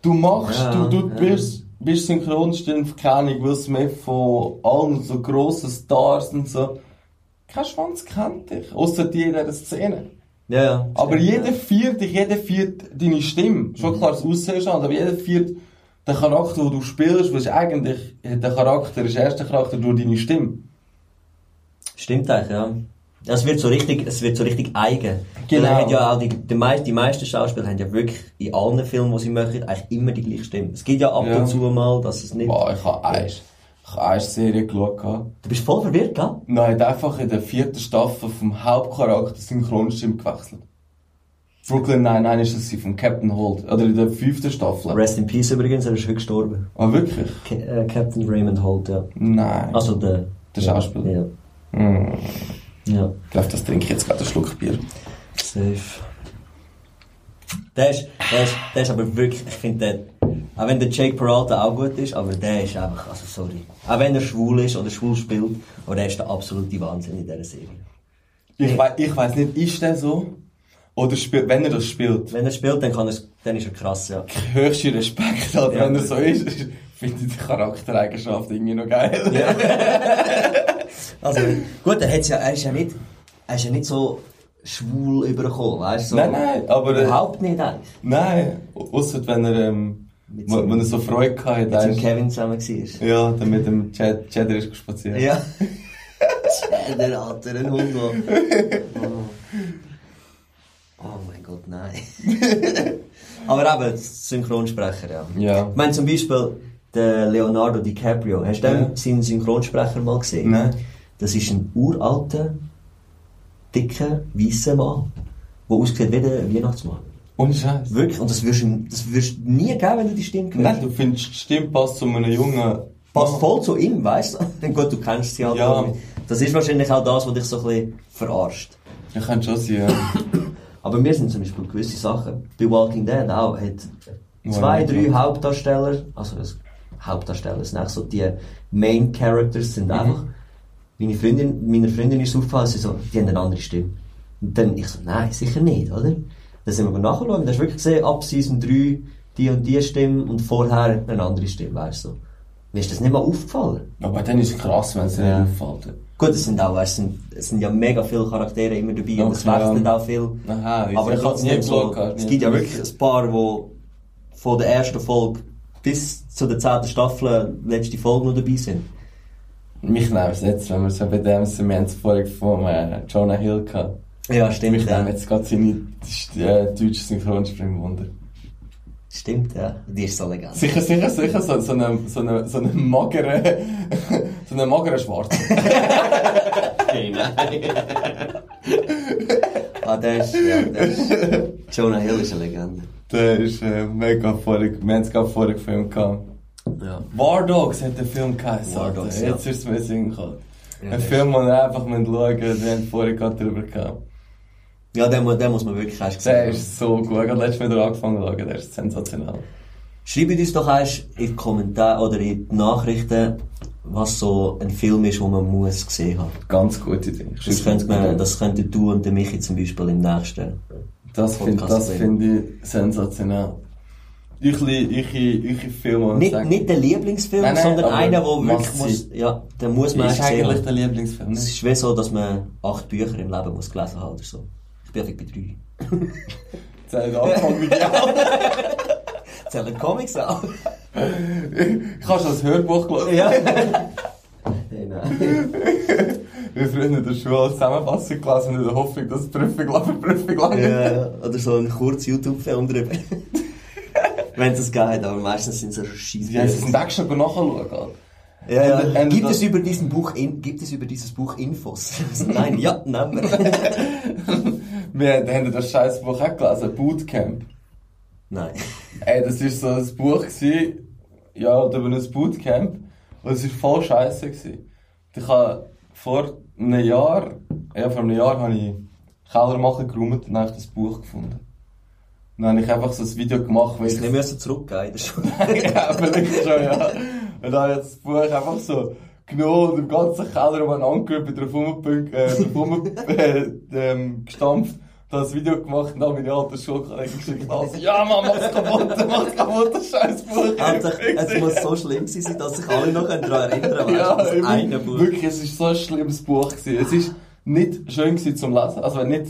Du machst, Ja, du, du ja. bist, bist Synchronstimme, keine Ahnung, Will Smith von allen so grossen Stars und so. Kein Schwanz kennt dich, außer die in dieser Szene. Ja, ja. Aber Stimmt, jeder viert dich, jeder viert deine Stimme. Schon klar, das Aussehen ist anders, aber jeder viert den Charakter, den du spielst, weil eigentlich, der Charakter ist erst der Charakter durch deine Stimme. Stimmt eigentlich, ja. Es wird so richtig, es wird so richtig eigen. Genau. Ja die, die, mei- die meisten Schauspieler haben ja wirklich in allen Filmen, die sie machen, eigentlich immer die gleiche Stimme. Es gibt ja ab Ja. und zu mal, dass es nicht... Boah, ich habe eine, ich habe eine Serie geschaut. Du bist voll verwirrt, gell? Nein, einfach in der vierten Staffel vom Hauptcharakter Synchronstimme gewechselt. Brooklyn Nine-Nine ist sie, vom Captain Holt. Oder in der fünften Staffel. Rest in Peace übrigens, er ist heute gestorben. Ah, wirklich? Ca äh, Captain Raymond Holt, ja. Nein. Also der... Der Schauspieler. Ja. Hm. Ja. Ich glaube, das trinke ich jetzt gerade einen Schluck Bier. Safe. Der ist, der ist, der ist aber wirklich, ich finde der, auch wenn der Jake Peralta auch gut ist, aber der ist einfach, also sorry. Auch wenn er schwul ist oder schwul spielt, aber der ist der absolute Wahnsinn in dieser Serie. Ich, ich weiss nicht, ist der so? Oder spielt, wenn er das spielt? Wenn er spielt, dann, kann er, dann ist er krass, ja. Höchster Respekt, halt, Ja, wenn er so ist. Finde ich die Charaktereigenschaft irgendwie noch geil. Ja. [laughs] Also, gut, er, hat's ja, er ist ja nicht, er ist ja nicht so schwul übergekommen, weißt du? So, Nein, nein, aber... Äh, Überhaupt nicht eigentlich. nein, ausser wenn er, ähm, Mit so- wenn er so Freude gehabt hat. Mit dem. Kevin zusammen war. Ja, dann mit dem Chad, Cheddar ist spaziert. Ja. [laughs] der Alter, ein Hund. [laughs] Oh. Oh mein Gott, nein. [laughs] Aber eben, Synchronsprecher, ja. Ja. Ich meine zum Beispiel, der Leonardo DiCaprio. Hast du Ja. den, seinen Synchronsprecher mal gesehen? Nein. Das ist ein uralter, dicker, weißer Mann, der aussieht wie der Weihnachtsmann. Ohne Scheiß. Wirklich. Und das wirst du, das wirst du nie geben, wenn du die Stimme hörst. Nein, du findest, die Stimme passt zu einem Jungen. Passt voll zu ihm, weißt du? [laughs] Gut, du kennst sie halt Ja. auch. Das ist wahrscheinlich auch das, was dich so ein bisschen verarscht. Ja, kann schon sein, ja. [coughs] Aber mir sind zum Beispiel gewisse Sachen, bei Walking Dead auch, hat zwei, Ja, drei ja. Hauptdarsteller, also das Hauptdarsteller, sind eigentlich so die Main Characters, sind einfach, meine Freundin, meiner Freundin ist aufgefallen, sie so, die haben eine andere Stimme. Und dann ich so, nein, sicher nicht, oder? Dann sind wir nachschauen, dann hast du wirklich gesehen, ab Season 3 die und die Stimme und vorher eine andere Stimme, weißt du. Mir ist das nicht mal aufgefallen. Aber dann ist es krass, wenn es dir Ja. nicht auffällt. Gut, es sind auch, weißt, sind, es sind ja mega viele Charaktere immer dabei und es Okay, wechselt ja. auch viel. Aha, Aber ich hab's trotzdem so, geschaut, es gibt ja wirklich ein paar, die von der ersten Folge bis zu der zehnten Staffel letzte Folge noch dabei sind. Mich nervt es jetzt, wenn wir so bei dem sind, wir haben es vorhin von äh, Jonah Hill gehabt. Ja, Mich stimmt, ja. nervt jetzt gerade seine äh, deutsche Synchronspringwunder. Stimmt, ja. Die ist so legal. Sicher, sicher, sicher, so, so eine, so eine, so eine magere, [laughs] so eine magere Schwarze. [laughs] ah, der ist, ja, der ist, Jonah Hill ist eine Legende. Der ist äh, mega vorig, wir haben es gerade vorher gefilmt gehabt. Ja. War Dogs hat der Film geheißen. War. Dogs, ja. Jetzt ist es mir gekommen. Ja, Ein Film, den wir einfach schauen müssen, wir haben vorher gerade drüber gehabt. Ja, den, den muss man wirklich erst Der sehen. ist so gut. Ich letztes Mal wieder angefangen zu schauen, der ist sensationell. Schreibt uns doch erst in die Kommentare oder in die Nachrichten, was so ein Film ist, den man muss gesehen haben. Ganz gute Dinge. Das könnte, man, das könnte du und der Michi zum Beispiel im nächsten. Das finde find ich sensationell. Ich, ich, ich, ich Filme Nicht, sagen- nicht der Lieblingsfilm, Nein, nein, sondern einer, der wirklich muss, ja, der muss man ist eigentlich der Lieblingsfilm. Es Ne? ist wie so, dass man acht Bücher im Leben muss gelesen haben oder so. Ich bin einfach bei drei. [laughs] Zählt angefangen die auch. [laughs] Zählen Comics auch? Ich habe schon das Hörbuch [laughs] gelesen. ja. Hey, nein. Wir früher in der Schule als Zusammenfassung gelesen in der Hoffnung, dass die Prüfung lange, Prüfung lange. Ja, oder so ein kurzer YouTube-Film drüber. Wenn es das geht, aber meistens sind es so scheisse. Ja, es ist ein Tag schon nachschauen. Ja, ja. Ende Gibt es über diesen Buch in, gibt es über dieses Buch Infos? Nein, ja, nehmen wir. Wir haben das scheiß Buch auch gelesen, Bootcamp. Nein. Ey, das war so ein Buch, gewesen, ja, über ein Bootcamp. Und es war voll scheiße. Gewesen. Ich habe vor einem Jahr, ja, vor einem Jahr habe ich Keller machen geräumt und dann habe ich das Buch gefunden. Und dann habe ich einfach so ein Video gemacht, weil Ich ich nicht mehr so zurückgehen in der Schule. [laughs] ja, vielleicht schon, ja. Und dann habe ich das Buch einfach so genommen und im ganzen Keller umeinander bin drauf rumgepünkt, äh, drauf [laughs] rum, äh, ähm, gestampft, habe das Video gemacht und dann meine alten Schulkollegen geschickt. Also, ja, Mann, mach's kaputt, [laughs] mach's kaputt, das scheiß Buch. Alter, es muss so schlimm sein, dass sich alle noch daran erinnern können. ja, das eine Buch. Wirklich, es ist so ein schlimmes Buch gewesen. Es ist nicht schön gewesen zum Lesen, also nicht,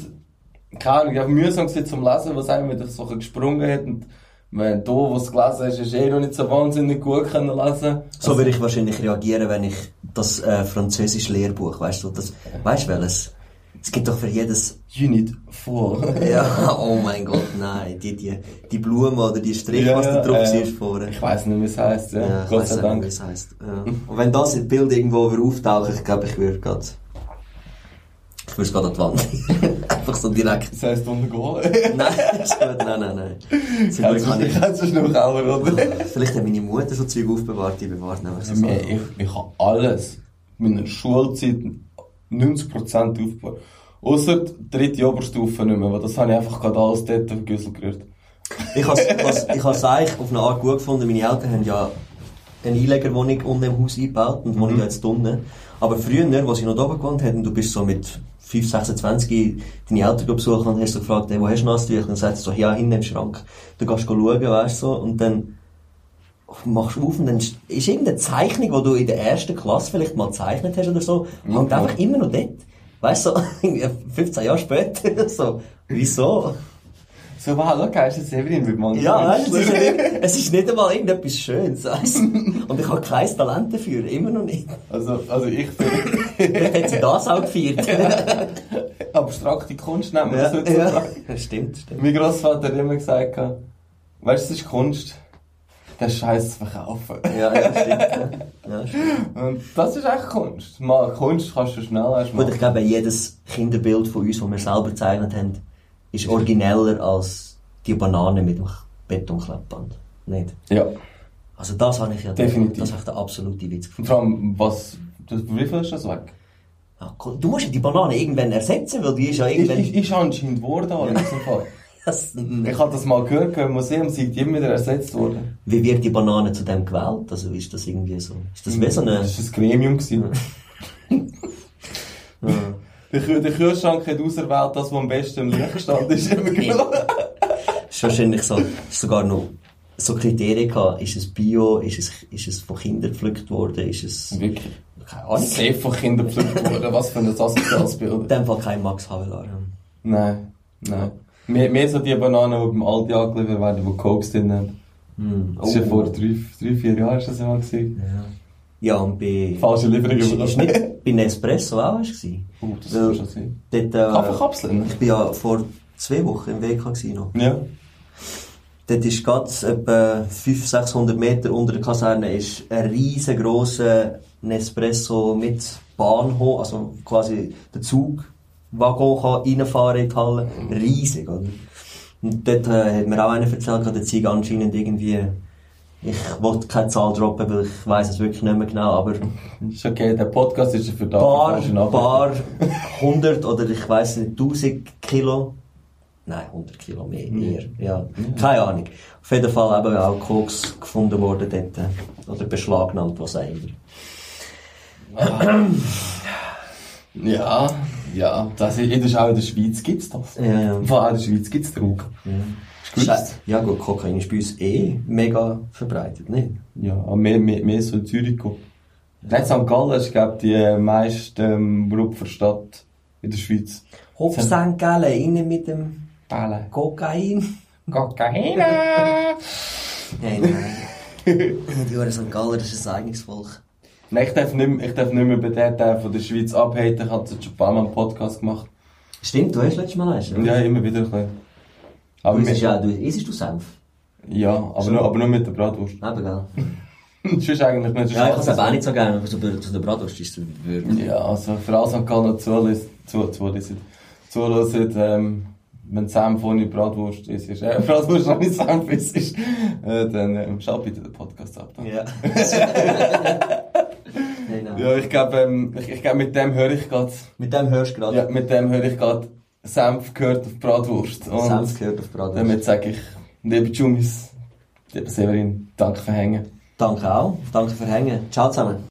keine Ahnung, einfach mühsam gewesen zum Lesen, was einem wieder so gesprungen hat und wenn du, wo es gelesen hast, hast du eh noch nicht so wahnsinnig gut können lesen. So würde ich wahrscheinlich reagieren, wenn ich das äh, französische Lehrbuch, weißt du, das, weißt du welches? Es gibt doch für jedes, Unit 4. [laughs] ja, oh mein Gott, nein, die, die, die Blume oder die Strich, Ja, was da drauf äh, war vorne. Ich weiss nicht, wie es heisst, ja. Ja, ich Gott sei auch nicht, Dank. wie es heisst. Ja. Und wenn das im Bild irgendwo auftaucht, ich glaube, ich würde gerade, ich würde es gerade an die Wand. [laughs] Einfach so direkt. Das heisst untergehen. [laughs] Nein, ist gut, nein, nein, nein. Zum Glück du ich, kennst du noch Keller, oder? vielleicht hat meine Mutter so Zeug aufbewahrt, die bewahrt nämlich so Ich, Sachen. ich, ich habe alles. Meiner Schulzeit 90% aufgebaut. Ausser die dritte Oberstufe nicht mehr, weil das habe ich einfach gerade alles dort auf den Güssel gerührt. Ich habe es ich has eigentlich auf eine Art gut gefunden. Meine Eltern haben ja eine Einlegerwohnung unten im Haus eingebaut und wohnen ja jetzt unten. Aber früher, als sie noch da oben gewohnt haben, du bist so mit 5, 26 deine Eltern besuchen und hast so gefragt, hey, wo hast du Nasstücher? Und dann sagt sie so, ja, hinten im Schrank. Du gehst schauen, weißt du, so, und dann machst du auf und dann ist irgendeine Zeichnung, die du in der ersten Klasse vielleicht mal gezeichnet hast oder so, hängt einfach immer noch dort. Weißt du, so, [laughs] 15 Jahre später, [laughs] so, wieso? So, wow, schau, ist das Severin mit Mann. Ja, weißt, du, es, ist [laughs] nicht, es ist nicht einmal irgendetwas Schönes, weißt du? Und ich habe kein Talent dafür, immer noch nicht. Also, also ich [laughs] finde, hat sie das auch gefeiert. [laughs] abstrakte Kunst nennen wir das ja, heutzutage. ja. Stimmt, stimmt. Mein Grossvater hat immer gesagt, weißt du, das ist Kunst, den Scheiß zu verkaufen. Ja, ja, stimmt. Ja. Stimmt. Und das ist echt Kunst. Mal Kunst kannst du schnell erst Gut, machen. ich glaube, jedes Kinderbild von uns, das wir selber gezeichnet haben, ist origineller als die Banane mit dem Betonkleppband. Nicht? Ja. Also das habe ich ja Definitiv. Das habe ich der absolute Witz Und gefunden. vor allem, was, das, wie viel ist das weg? Ja, cool. du musst ja die Banane irgendwann ersetzen, weil die ist ja Ist, irgendwann... ist, ist anscheinend geworden, in diesem [laughs] Fall. Das- Ich habe das mal gehört, im Museum sind die immer wieder ersetzt worden. Wie wird die Banane zu dem gewählt? Also ist das irgendwie so? Ist das wie so eine... Das war ein Gremium. gewesen. [laughs] Ja. Der, der Kühlschrank hat auserwählt, das, was am besten im Licht stand, ist immer genommen. ist wahrscheinlich so, ist sogar noch so Kriterien gehabt. Ist es Bio? Ist es, ist es von Kindern gepflückt worden? Ist es, Wirklich. keine Ahnung. Sehr von Kindern gepflückt worden. Was für ein asoziales In Bild. dem Fall kein Max Havelaar. Nein, nein. Mehr, mehr so die Bananen, die beim Aldi angeliefert werden, die Cokes drin haben. Hm. Das ist ja vor drei, drei, vier Jahren ist das ja mal gewesen. Ja. Ja, und bei... Falsche Lieferung Ist, ist nicht bei Nespresso auch hast du? Oh, das Weil kann schon äh, Kaffeekapseln? ich bin ja vor zwei Wochen im WK gewesen noch. Ja. Dort ist ganz etwa 500, 600 Meter unter der Kaserne ist ein riesengroßer Nespresso mit Bahnhof, also quasi der Zugwaggon kann reinfahren in die Halle. Riesig, oder? Und dort äh, hat mir auch einer erzählt, der Zeug anscheinend irgendwie, ich wollte keine Zahl droppen, weil ich weiss es wirklich nicht mehr genau, aber Ist okay, der Podcast ist ja für da. paar, Nachrichten. paar hundert oder ich weiß nicht, tausend Kilo. Nein, 100 Kilo mehr, mehr. Ja, keine Ahnung. Auf jeden Fall eben auch Koks gefunden worden dort. Oder beschlagnahmt, was auch immer. Ja, ja. Das ist, das ist auch in der Schweiz gibt's das. Ja, ja. Vor allem in der Schweiz gibt's Drogen. Ist gut. Scheiße. Ja gut, Kokain ist bei uns eh mega verbreitet, nicht? Ja, aber mehr, mehr, mehr so in Zürich. Nicht St. Gallen ist, glaube ich, die meiste ähm, Rupferstadt in der Schweiz. Hof St. Gallen, innen mit dem Bälle. Kokain. Kokain! [laughs] Nein, nein. Die St. Galler, das ist ein eigenes Volk. Nein, ich darf nicht, mehr- ich darf nicht mehr über den Teil von der Schweiz abhaten. Ich habe jetzt schon ein paar Mal einen Podcast gemacht. Stimmt, du hast letztes Mal eins? Ja, immer wieder ein bisschen. Aber Du ja, du isst du Senf? ja, aber nur, aber nur mit der Bratwurst. Eben, gell? [laughs] Sonst eigentlich nicht. Ja, ich kann es auch nicht so gerne, aber so zu der Bratwurst ist es wirklich. Ja, also für alle St. Galler zuhören, zu, zuhören, zuhören, ähm, wenn Senf ohne Bratwurst ist, ist äh, [laughs] Bratwurst ohne Senf ist, ist äh, dann ähm, schau bitte den Podcast ab. dann. Ja. [laughs] nein, nein. Ja, ich glaube, ähm, ich, ich glaub, mit dem höre ich gerade, Mit dem hörst du gerade. ja, mit dem höre ich gerade, Senf gehört auf Bratwurst. Und Senf gehört auf Bratwurst. damit sage ich, liebe Jumis, liebe Severin, danke für Hängen. Danke auch. Danke für Hängen. Ciao zusammen.